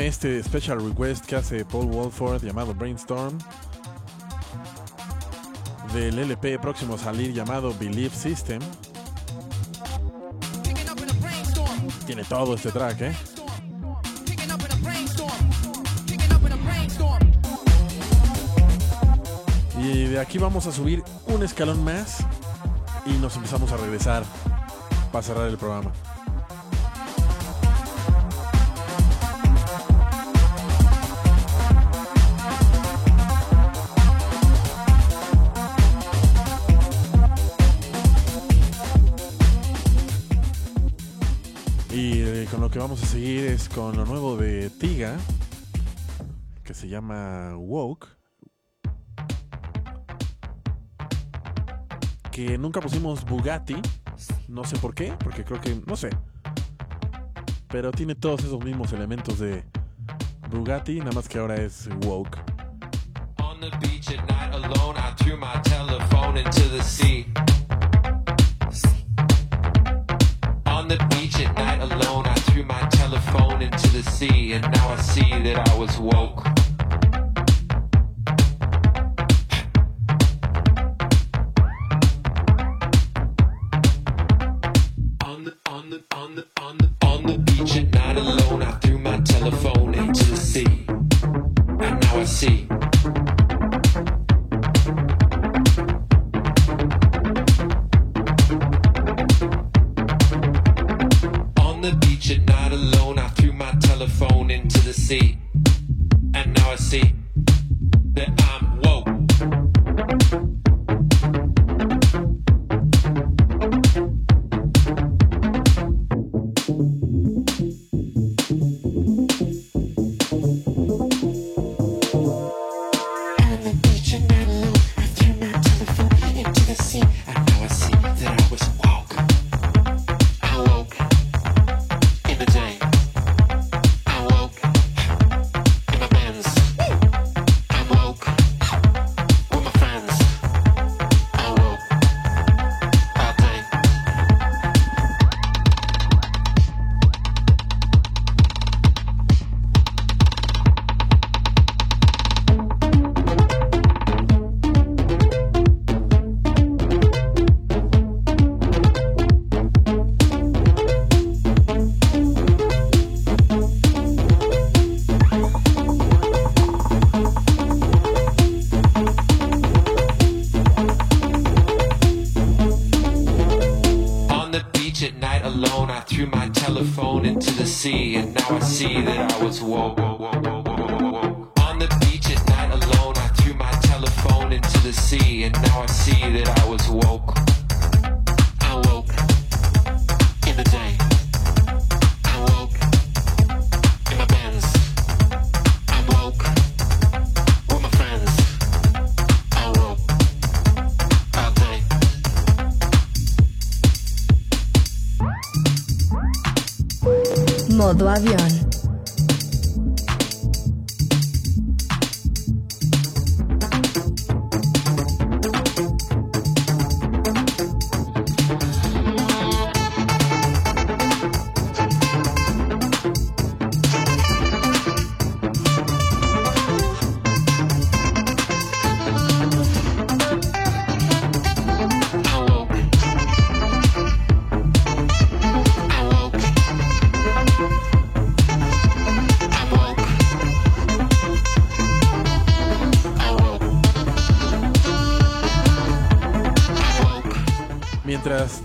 Este special request que hace Paul Walford llamado Brainstorm. Del LP próximo a salir llamado Belief System. Tiene todo este track, ¿eh? Y de aquí vamos a subir un escalón más y nos empezamos a regresar para cerrar el programa. Seguir es con lo nuevo de Tiga, que se llama Woke. que nunca pusimos Bugatti. No sé por qué, porque creo que, no sé. Pero tiene todos esos mismos elementos de Bugatti, nada más que ahora es woke. On the beach at night alone, I threw my telephone into the sea. Into the sea, and now I see that I was woke.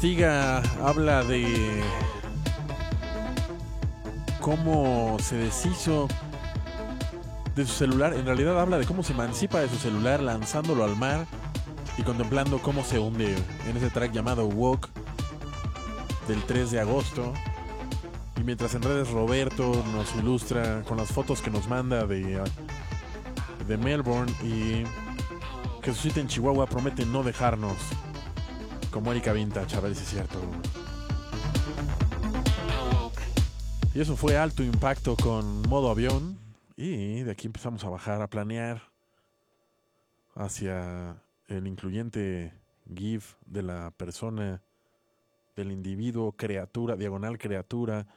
Mientras Tiga habla de cómo se deshizo de su celular, en realidad habla de cómo se emancipa de su celular lanzándolo al mar y contemplando cómo se hunde en ese track llamado Walk del 3 de agosto. Y mientras en redes Roberto nos ilustra con las fotos que nos manda de, de Melbourne y que en Chihuahua promete no dejarnos como Erika Vintage, a ver si es cierto. Y eso fue alto impacto con modo avión. Y de aquí empezamos a bajar, a planear hacia el incluyente GIF de la persona, del individuo, criatura, diagonal criatura,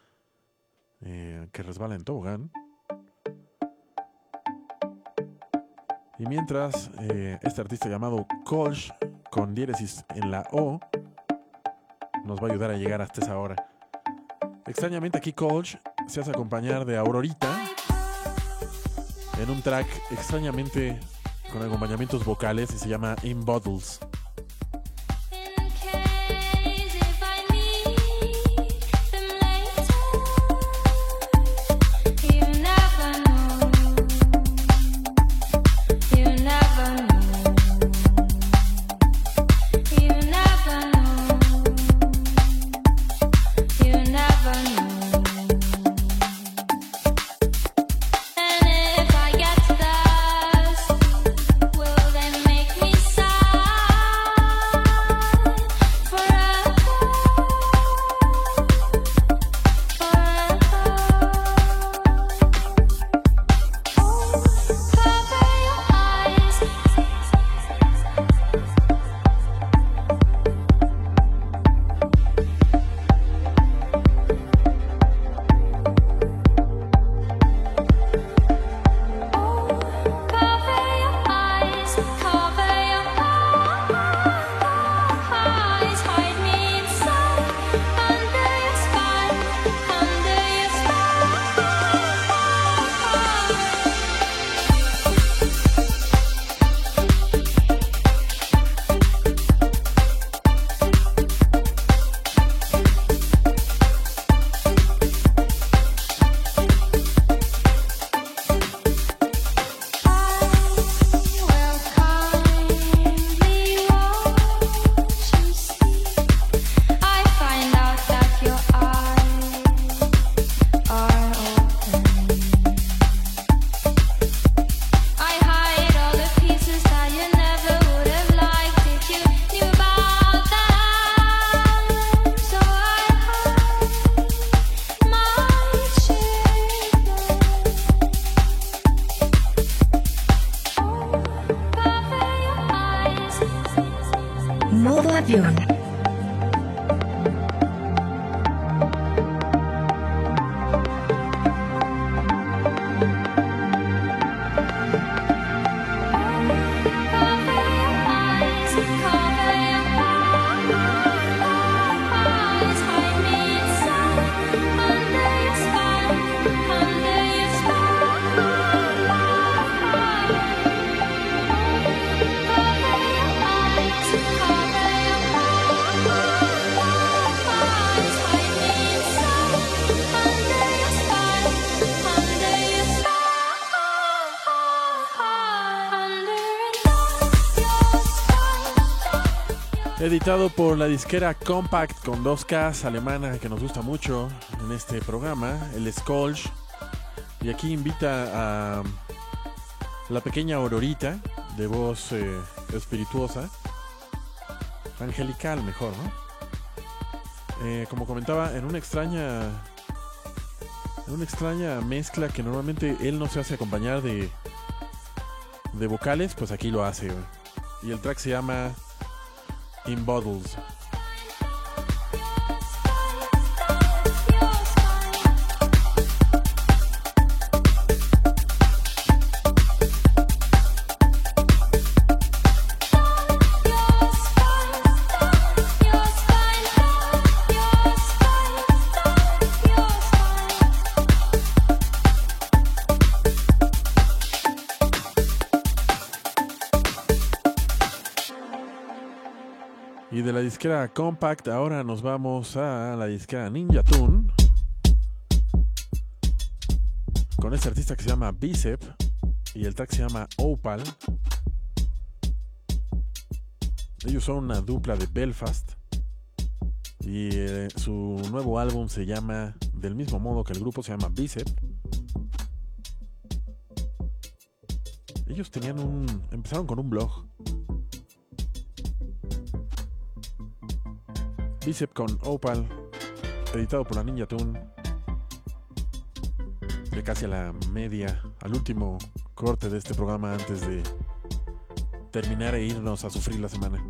eh, que resbala en tobogán. Y mientras, eh, este artista llamado Kolsch, con diéresis en la O, nos va a ayudar a llegar hasta esa hora. Extrañamente aquí Kolsch se hace acompañar de Aurorita en un track extrañamente con acompañamientos vocales y se llama In Bottles. Editado por la disquera Compact con 2K alemana que nos gusta mucho en este programa, el Skolch. Y aquí invita a la pequeña Aurorita, de voz eh, espirituosa, angelical mejor, ¿no? Eh, como comentaba, en una extraña. En una extraña mezcla que normalmente él no se hace acompañar de. de vocales, pues aquí lo hace. Y el track se llama In Bottles. Disquera Compact ahora nos vamos a la disquera Ninja Tune. Con este artista que se llama Bicep. Y el track se llama Opal. Ellos son una dupla de Belfast. Y eh, su nuevo álbum se llama, del mismo modo que el grupo, se llama Bicep. Ellos tenían un... Empezaron con un blog. Bicep con Opal, editado por la Ninja Tune. Ya casi a la media, al último corte de este programa antes de terminar e irnos a sufrir la semana.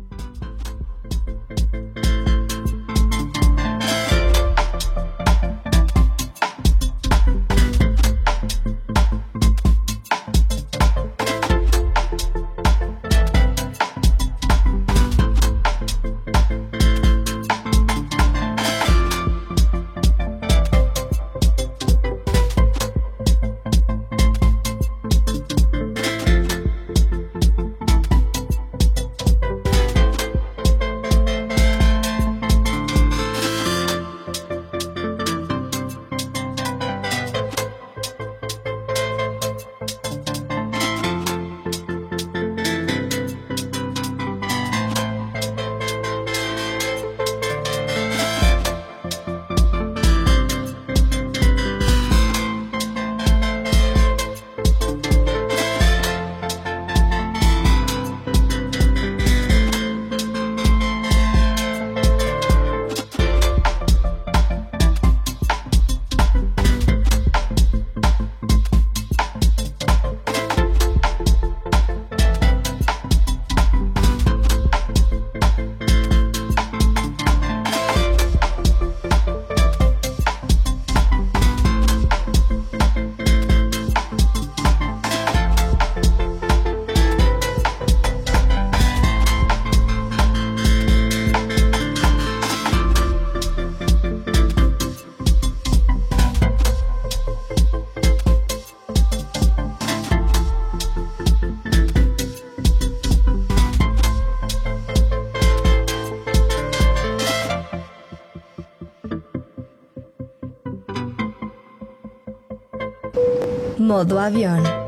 Modo avión.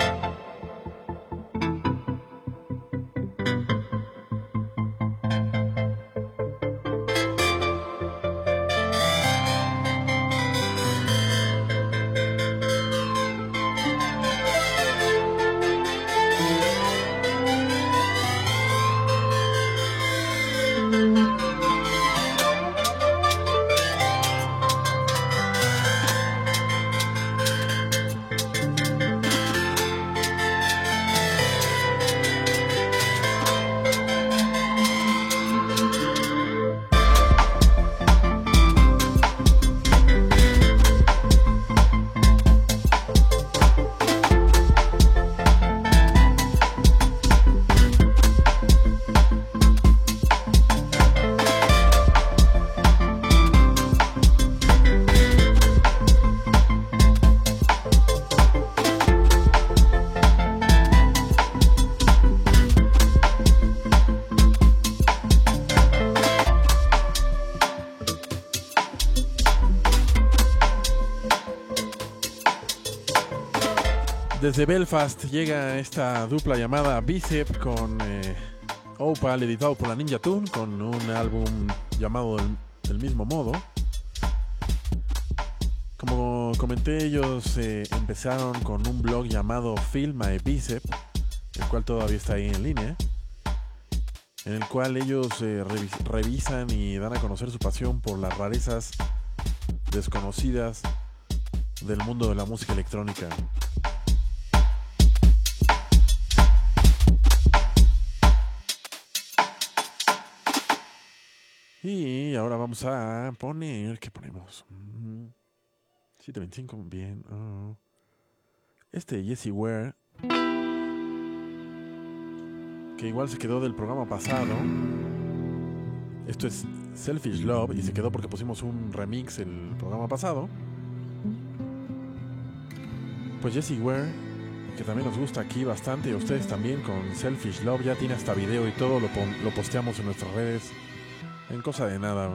Desde Belfast llega esta dupla llamada Bicep con eh, Opal, editado por la Ninja Tune, con un álbum llamado del, mismo modo. Como comenté, ellos eh, empezaron con un blog llamado Film My Bicep, el cual todavía está ahí en línea, en el cual ellos eh, revis- revisan y dan a conocer su pasión por las rarezas desconocidas del mundo de la música electrónica. Y ahora vamos a poner. ¿Qué ponemos? Mm, 725, bien. ah. Este Jesse Ware. Que igual se quedó del programa pasado. Esto es Selfish Love y se quedó porque pusimos un remix el programa pasado. Pues Jesse Ware, que también nos gusta aquí bastante y a ustedes también con Selfish Love, ya tiene hasta video y todo, lo, lo posteamos en nuestras redes. En cosa de nada.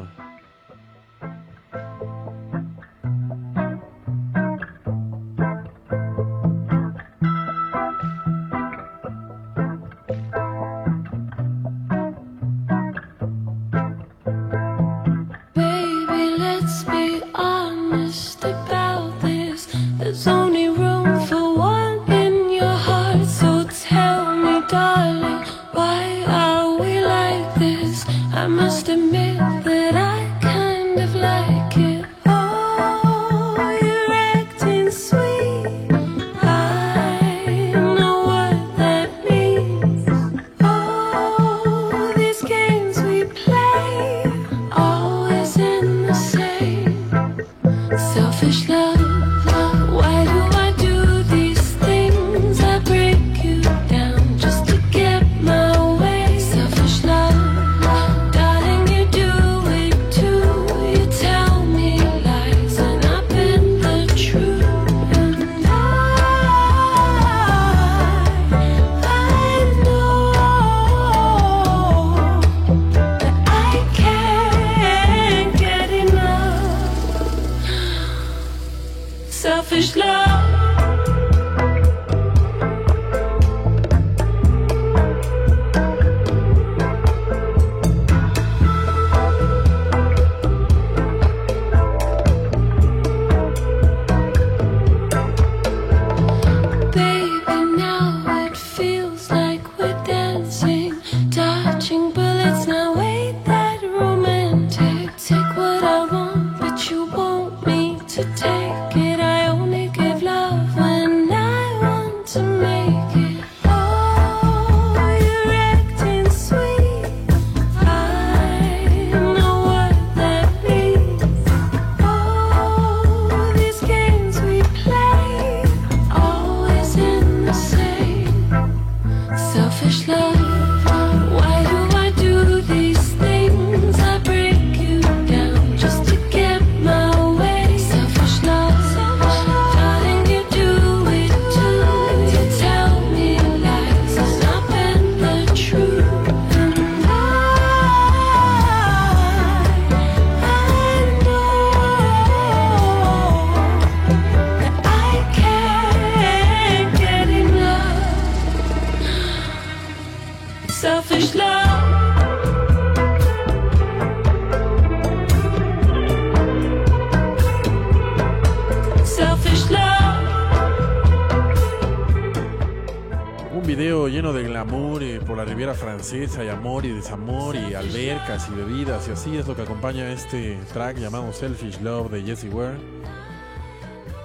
Francesa y amor y desamor y albercas y bebidas y así es lo que acompaña este track llamado Selfish Love de Jessie Ware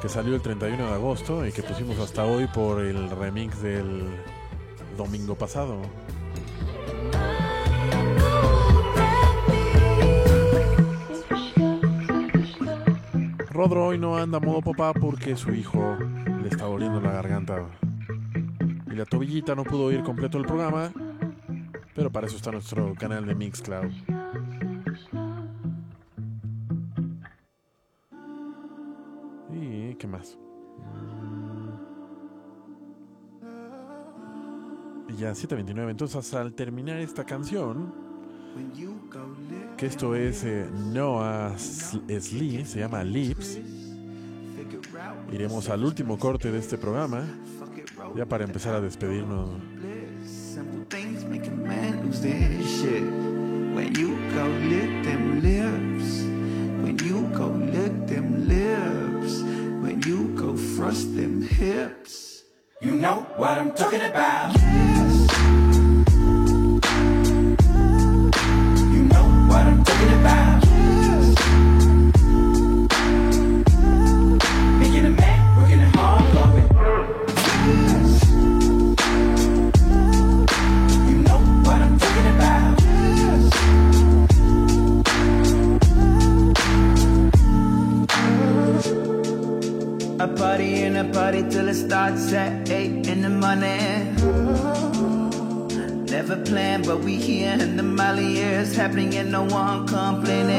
que salió el 31 de agosto y que pusimos hasta hoy por el remix del domingo pasado. Rodro hoy no anda modo papá porque su hijo le está doliendo la garganta y la tobillita no pudo oír completo el programa, pero para eso está nuestro canal de Mixcloud. ¿Y qué más? Y ya 7.29, entonces al terminar esta canción, que esto es eh, Noah Slee, se llama Lips, iremos al último corte de este programa, ya para empezar a despedirnos. Things make a man lose their shit. When you go lick them lips, when you go lick them lips, when you go thrust them hips. You know what I'm talking about. Yes. You know what I'm talking about. Party and a party till it starts at 8 in the morning. Never planned, but we here and the Molly is happening and no one complaining.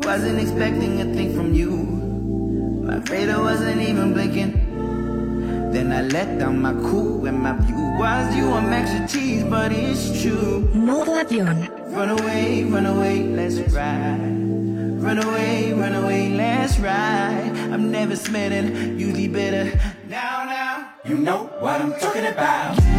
Wasn't expecting a thing from you. My radar wasn't even blinking. Then I let down my cool and my view was you I'm extra cheese, but it's true. Modo avión. Run away, run away, let's ride. Run away, run away, let's ride. I'm never smelling, usually better. Now, now, you know what I'm talking about.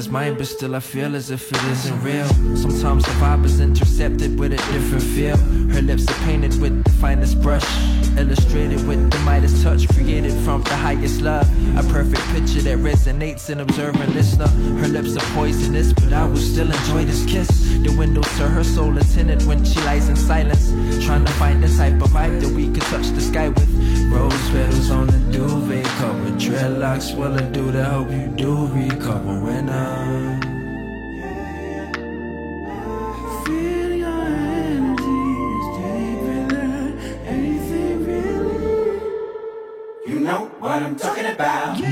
Is mine, but still I feel as if it isn't real. Sometimes the vibe is intercepted with a different feel. Her lips are painted with the finest brush, illustrated with the Midas touch, created from the highest love. A perfect picture that resonates in observing listener. Her lips are poisonous, but I will still enjoy this kiss. The windows to her soul are tinted when she lies in silence, trying to find the type of vibe that we could touch the sky with. Rose petals dreadlocks will do to help you do recover when I. Feel your energies deeper than anything really. You know what I'm talking about.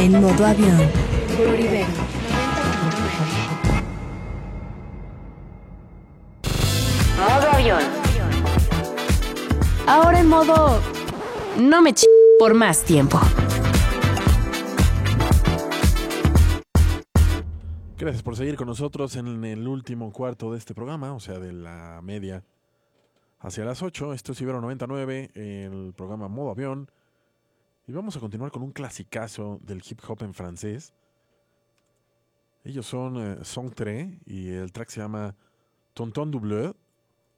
En modo avión. Modo avión. Ahora en modo... No me ch... por más tiempo. Gracias por seguir con nosotros en el último cuarto de este programa, o sea, de la media hacia las 8. Esto es Ibero 99, el programa Modo Avión. Y vamos a continuar con un clasicazo del hip hop en francés. Ellos son eh, Song 3 y el track se llama Tonton Doubleu.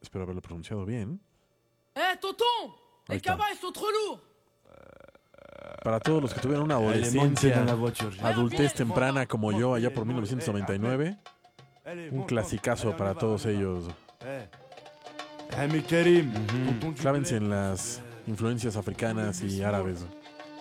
Espero haberlo pronunciado bien. Eh, tonton Ahí cabas, ils sont trop lourds Para todos los que tuvieron una adolescencia, adultez temprana como yo allá por 1999, un clasicazo para todos ellos. Eh. Clávense en las influencias africanas y árabes.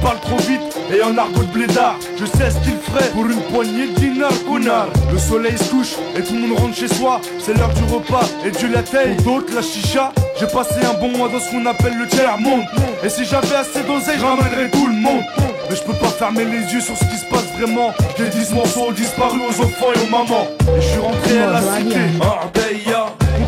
parle trop vite et en argot de blédard. Je sais ce qu'il ferait pour une poignée de dinars Ounar Le soleil se couche et tout le monde rentre chez soi. C'est l'heure du repas et du latte Pour d'autres la chicha J'ai passé un bon mois dans ce qu'on appelle le tiers monde. Et si j'avais assez d'oseille je ramènerais tout le monde. Mais je peux pas fermer les yeux sur ce qui se passe vraiment. Les 10 morceaux ont disparu aux enfants et aux mamans. Et je suis rentré à la cité. Arbeya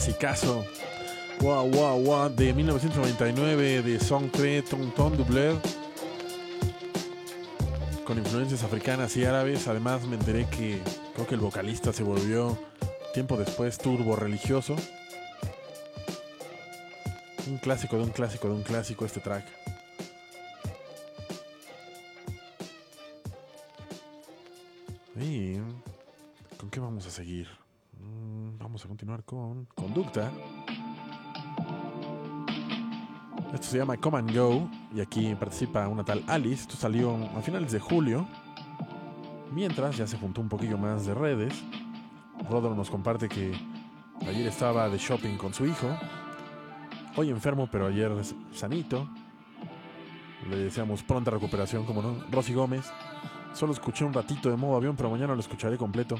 Clasicazo. Wow, wow, wow. De 1999 de Song 3 Tonton Doubler. Con influencias africanas y árabes. Además me enteré que creo que el vocalista se volvió tiempo después turbo religioso. Un clásico de un clásico de un clásico este track. Y ¿con qué vamos a seguir? A continuar con Conducta. Esto se llama Come and Go y aquí participa una tal Alice. Esto salió a finales de julio. Mientras ya se juntó un poquillo más de redes. Rodro nos comparte que ayer estaba de shopping con su hijo. Hoy enfermo, pero ayer sanito. Le deseamos pronta recuperación, como no. Rosy Gómez. Solo escuché un ratito de modo avión, pero mañana lo escucharé completo.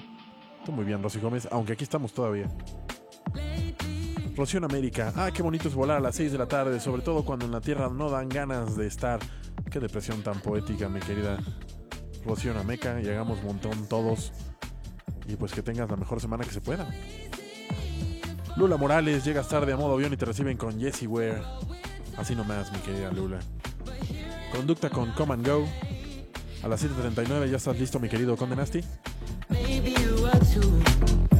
Tú muy bien, Rosy Gómez, aunque aquí estamos todavía. Rocío América. Ah, qué bonito es volar a las 6 de la tarde, sobre todo cuando en la tierra no dan ganas de estar. Qué depresión tan poética, mi querida Rocío en Ameca. Y hagamos montón todos. Y pues que tengas la mejor semana que se pueda. Lula Morales, llegas tarde a modo avión y te reciben con Jessie Ware. Así nomás, mi querida Lula. Conducta con Come and Go. A las 7.39 ya estás listo, mi querido Conde Nasty. Maybe you are too.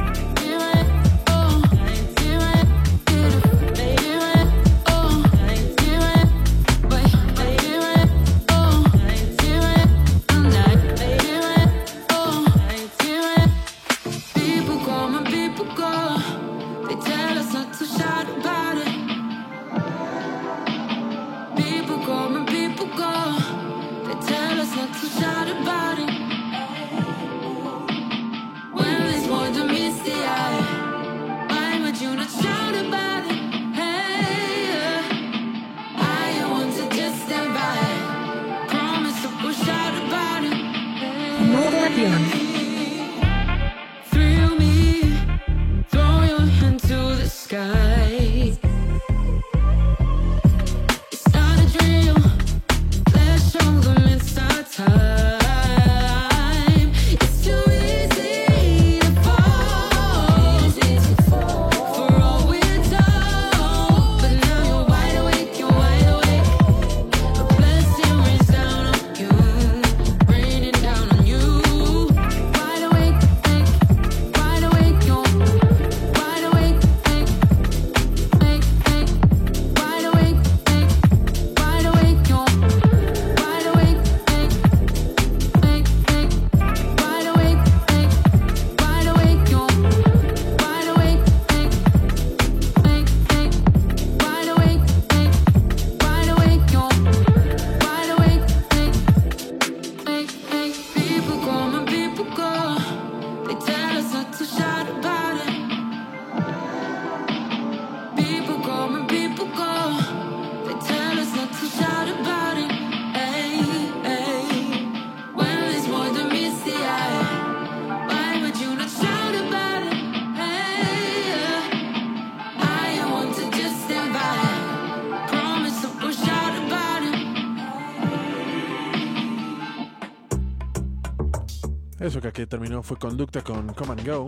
terminó fue Conducta con Come and Go.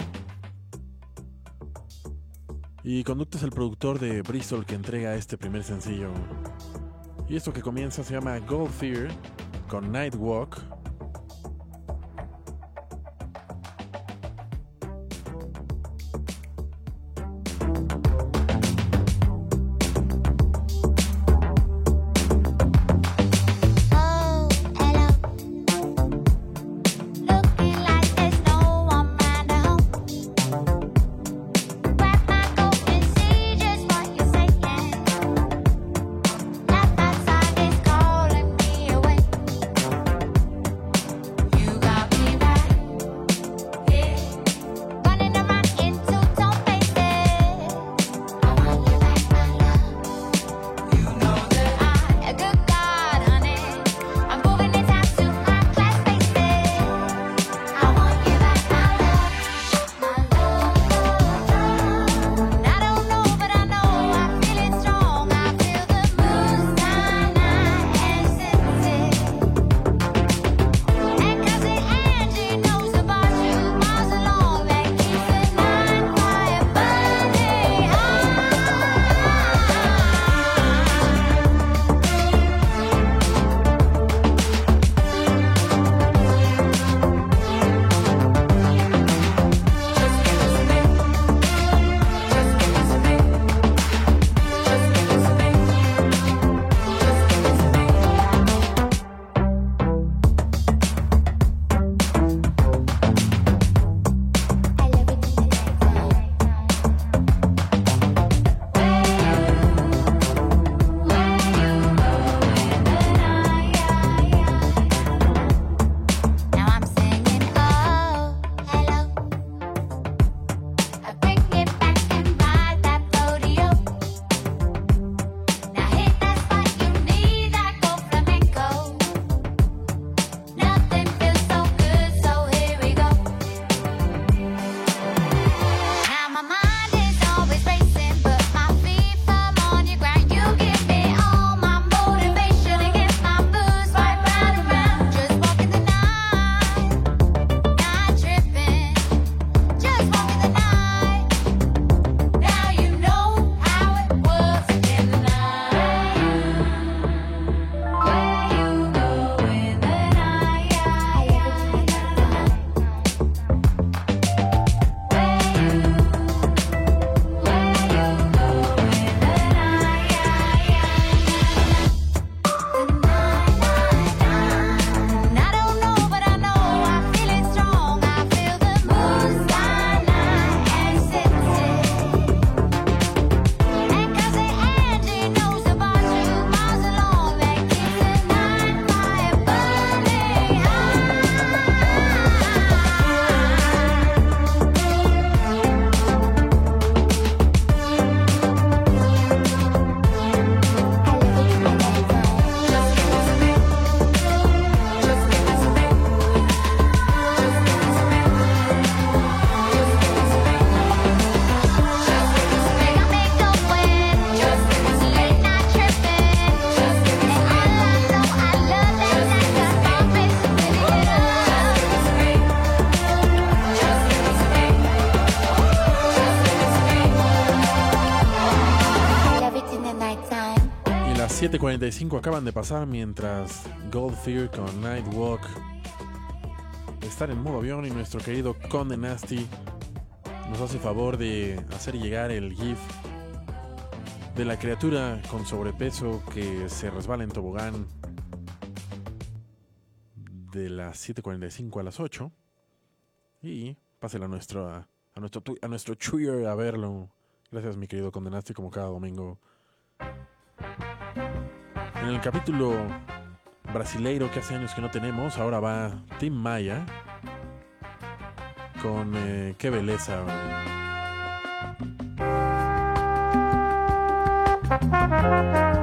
Y Conducta es el productor de Bristol que entrega este primer sencillo. Y esto que comienza se llama Gold Fear con Night Walk. 7.45 acaban de pasar mientras Gold con Nightwalk están en modo avión y nuestro querido Conde Nasty nos hace favor de hacer llegar el GIF de la criatura con sobrepeso que se resbala en tobogán de las 7.45 a las 8 y pásela a nuestro, a, nuestro, a nuestro Twitter a verlo. Gracias mi querido Conde Nasty como cada domingo. En el capítulo brasileiro que hace años que no tenemos, ahora va Tim Maya con eh, Qué Beleza. Que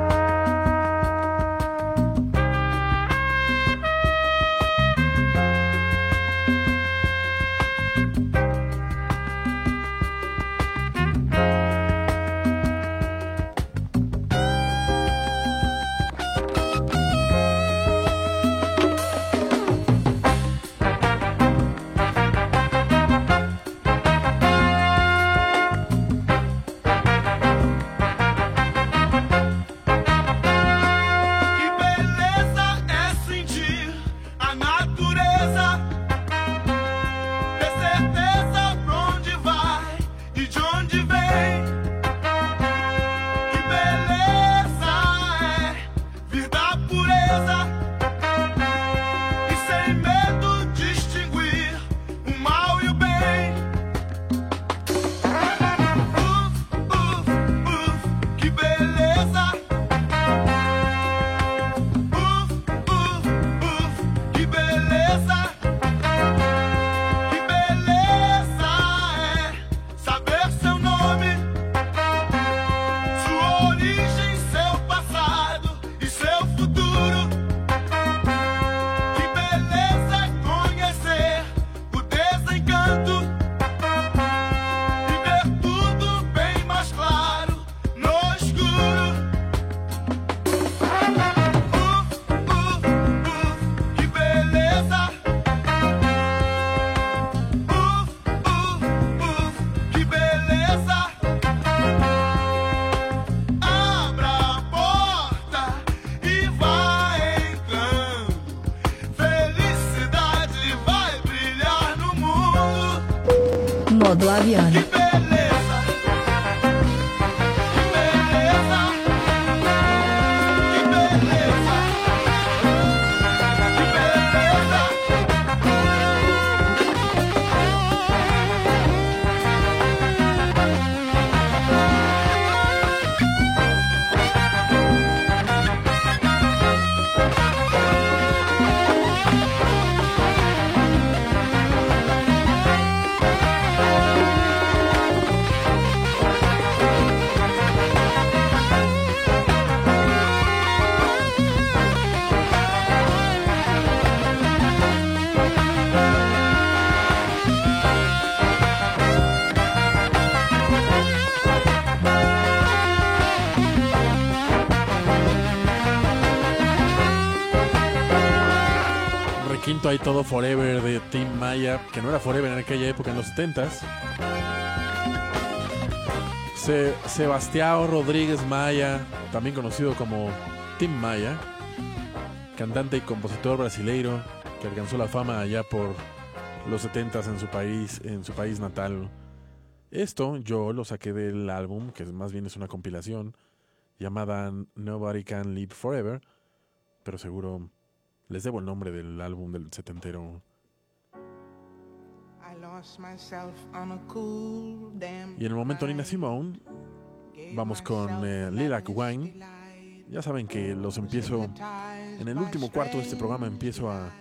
ahí todo Forever de Tim Maya, que no era Forever en aquella época, en los 70s. Se- Sebastião Rodríguez Maya, también conocido como Tim Maya, cantante y compositor brasileiro que alcanzó la fama allá por los 70s en su país, en su país natal. Esto yo lo saqué del álbum, que más bien es una compilación, llamada Nobody Can Live Forever, pero seguro les debo el nombre del álbum del setentero. Y en el momento Nina Simone, vamos con eh, Lilac Wine. Ya saben que los empiezo, en el último cuarto de este programa empiezo a,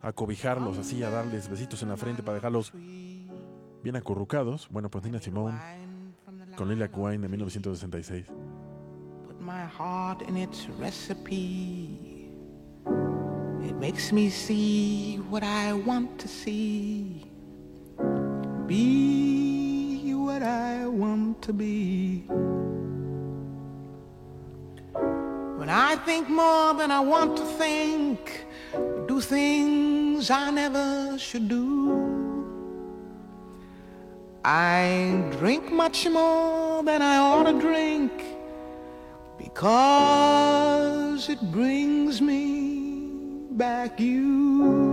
a cobijarlos así, a darles besitos en la frente para dejarlos bien acurrucados. Bueno, pues Nina Simone con Lilac Wine de 1966. Put my heart in its recipe. It makes me see what I want to see. Be what I want to be. When I think more than I want to think, do things I never should do. I drink much more than I ought to drink Cause it brings me back you.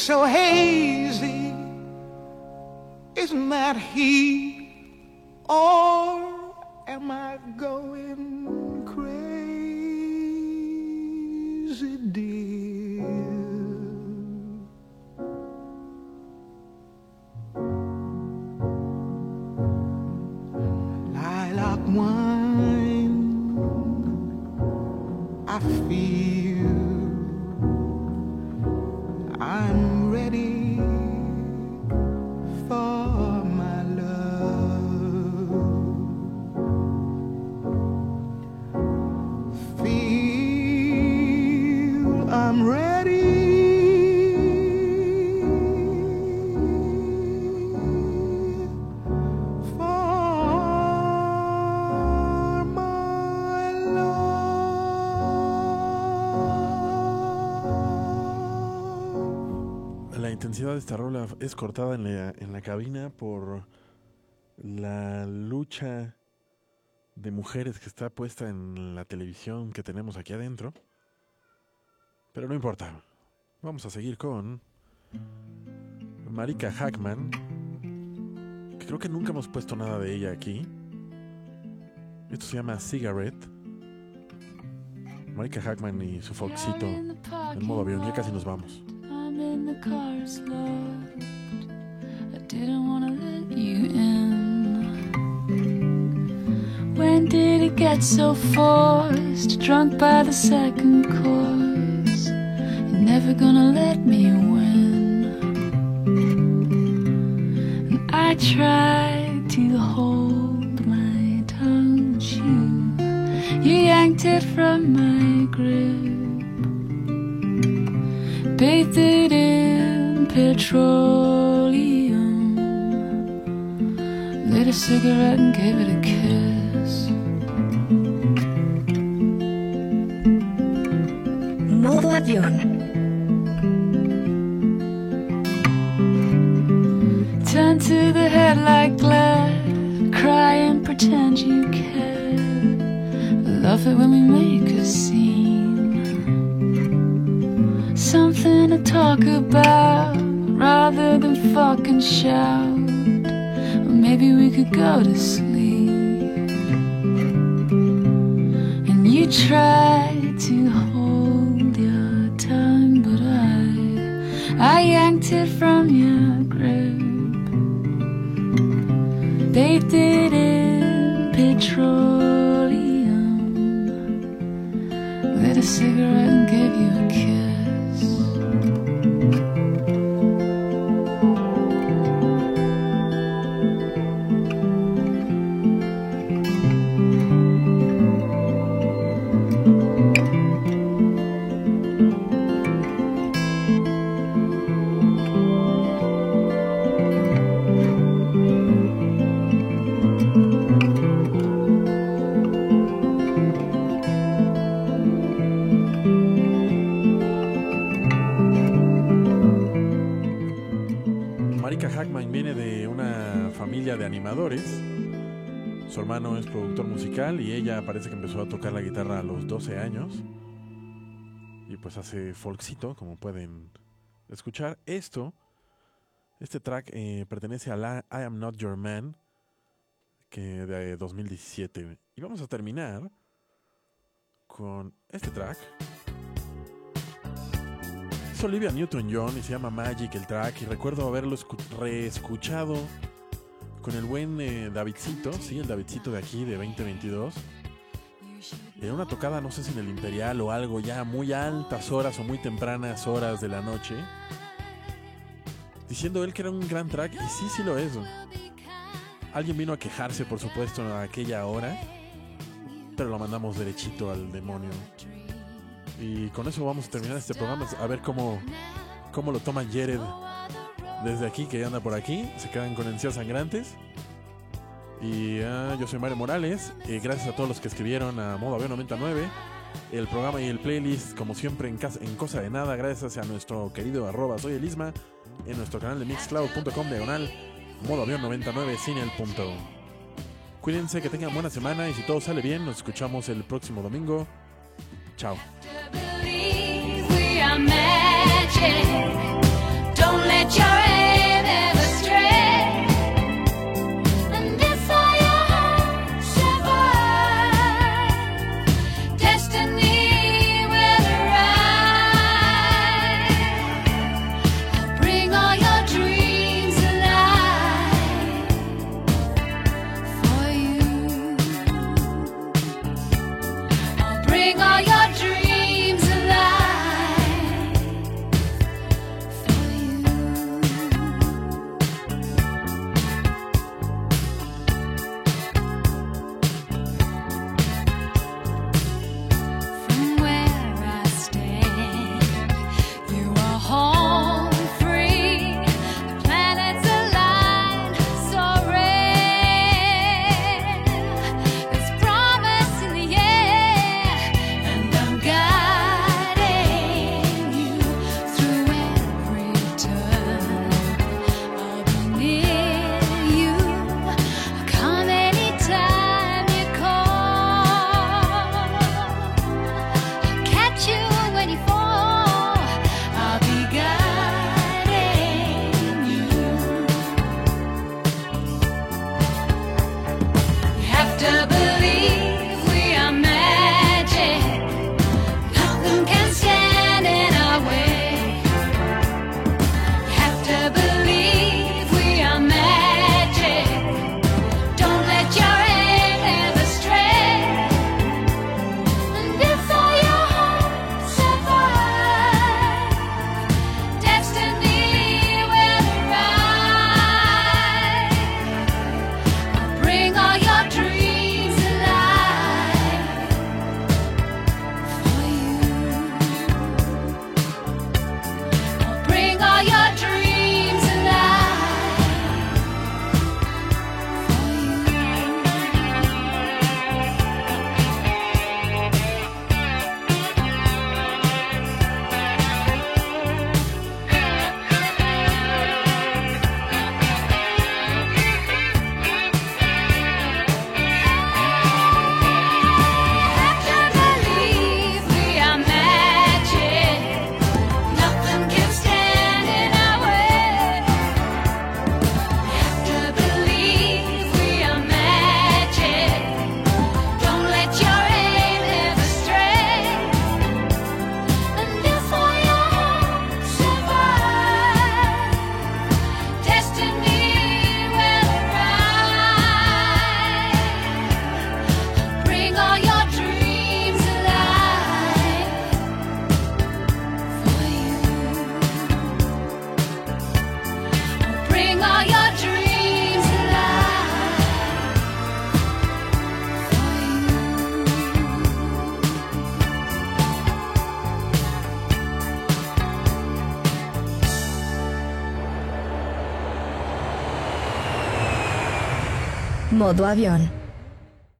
so hey. Esta rola es cortada en la, en la cabina por la lucha de mujeres que está puesta en la televisión que tenemos aquí adentro. Pero no importa. Vamos a seguir con Marika Hackman. Creo que nunca hemos puesto nada de ella aquí. Esto se llama Cigarette. Marika Hackman y su Foxito en modo avión. Ya casi nos vamos. In the car's locked. I didn't wanna let you in. When did it get so forced? Drunk by the second course. You're never gonna let me win. And I tried to hold my tongue, but you, you yanked it from my grip. bathed petroleum. Lit a cigarette and gave it a kiss. Modo avión. Turn to the head like glad, cry and pretend you care. Love it when we make a scene. Something to talk about than fucking shout. Maybe we could go to sleep. And you try y ella parece que empezó a tocar la guitarra a los 12 años. Y pues hace folkcito, como pueden escuchar. Esto, este track eh, pertenece a la I Am Not Your Man, que de 2017. Y vamos a terminar con este track. Es Olivia Newton-John y se llama Magic el track. Y recuerdo haberlo escu- reescuchado con el buen eh, Davidcito, sí, el Davidcito de aquí, de 2022. En una tocada, no sé si en el Imperial o algo, ya muy altas horas o muy tempranas horas de la noche. Diciendo él que era un gran track, y sí, sí lo es. Alguien vino a quejarse, por supuesto, a aquella hora, pero lo mandamos derechito al demonio. Y con eso vamos a terminar este programa, a ver cómo, cómo lo toma Jared desde aquí, que anda por aquí. Se quedan con encías sangrantes. Y ah, yo soy Mario Morales. eh, gracias a todos los que escribieron a Modo Avión 99. El programa y el playlist, como siempre, en Cosa de Nada. Gracias a nuestro querido arroba soy el Isma. En nuestro canal de mixcloud.com diagonal Modo Avión 99 sin el punto. Cuídense, que tengan buena semana y si todo sale bien, nos escuchamos el próximo domingo. Chao. We are magic. Don't let your aim Modo avión.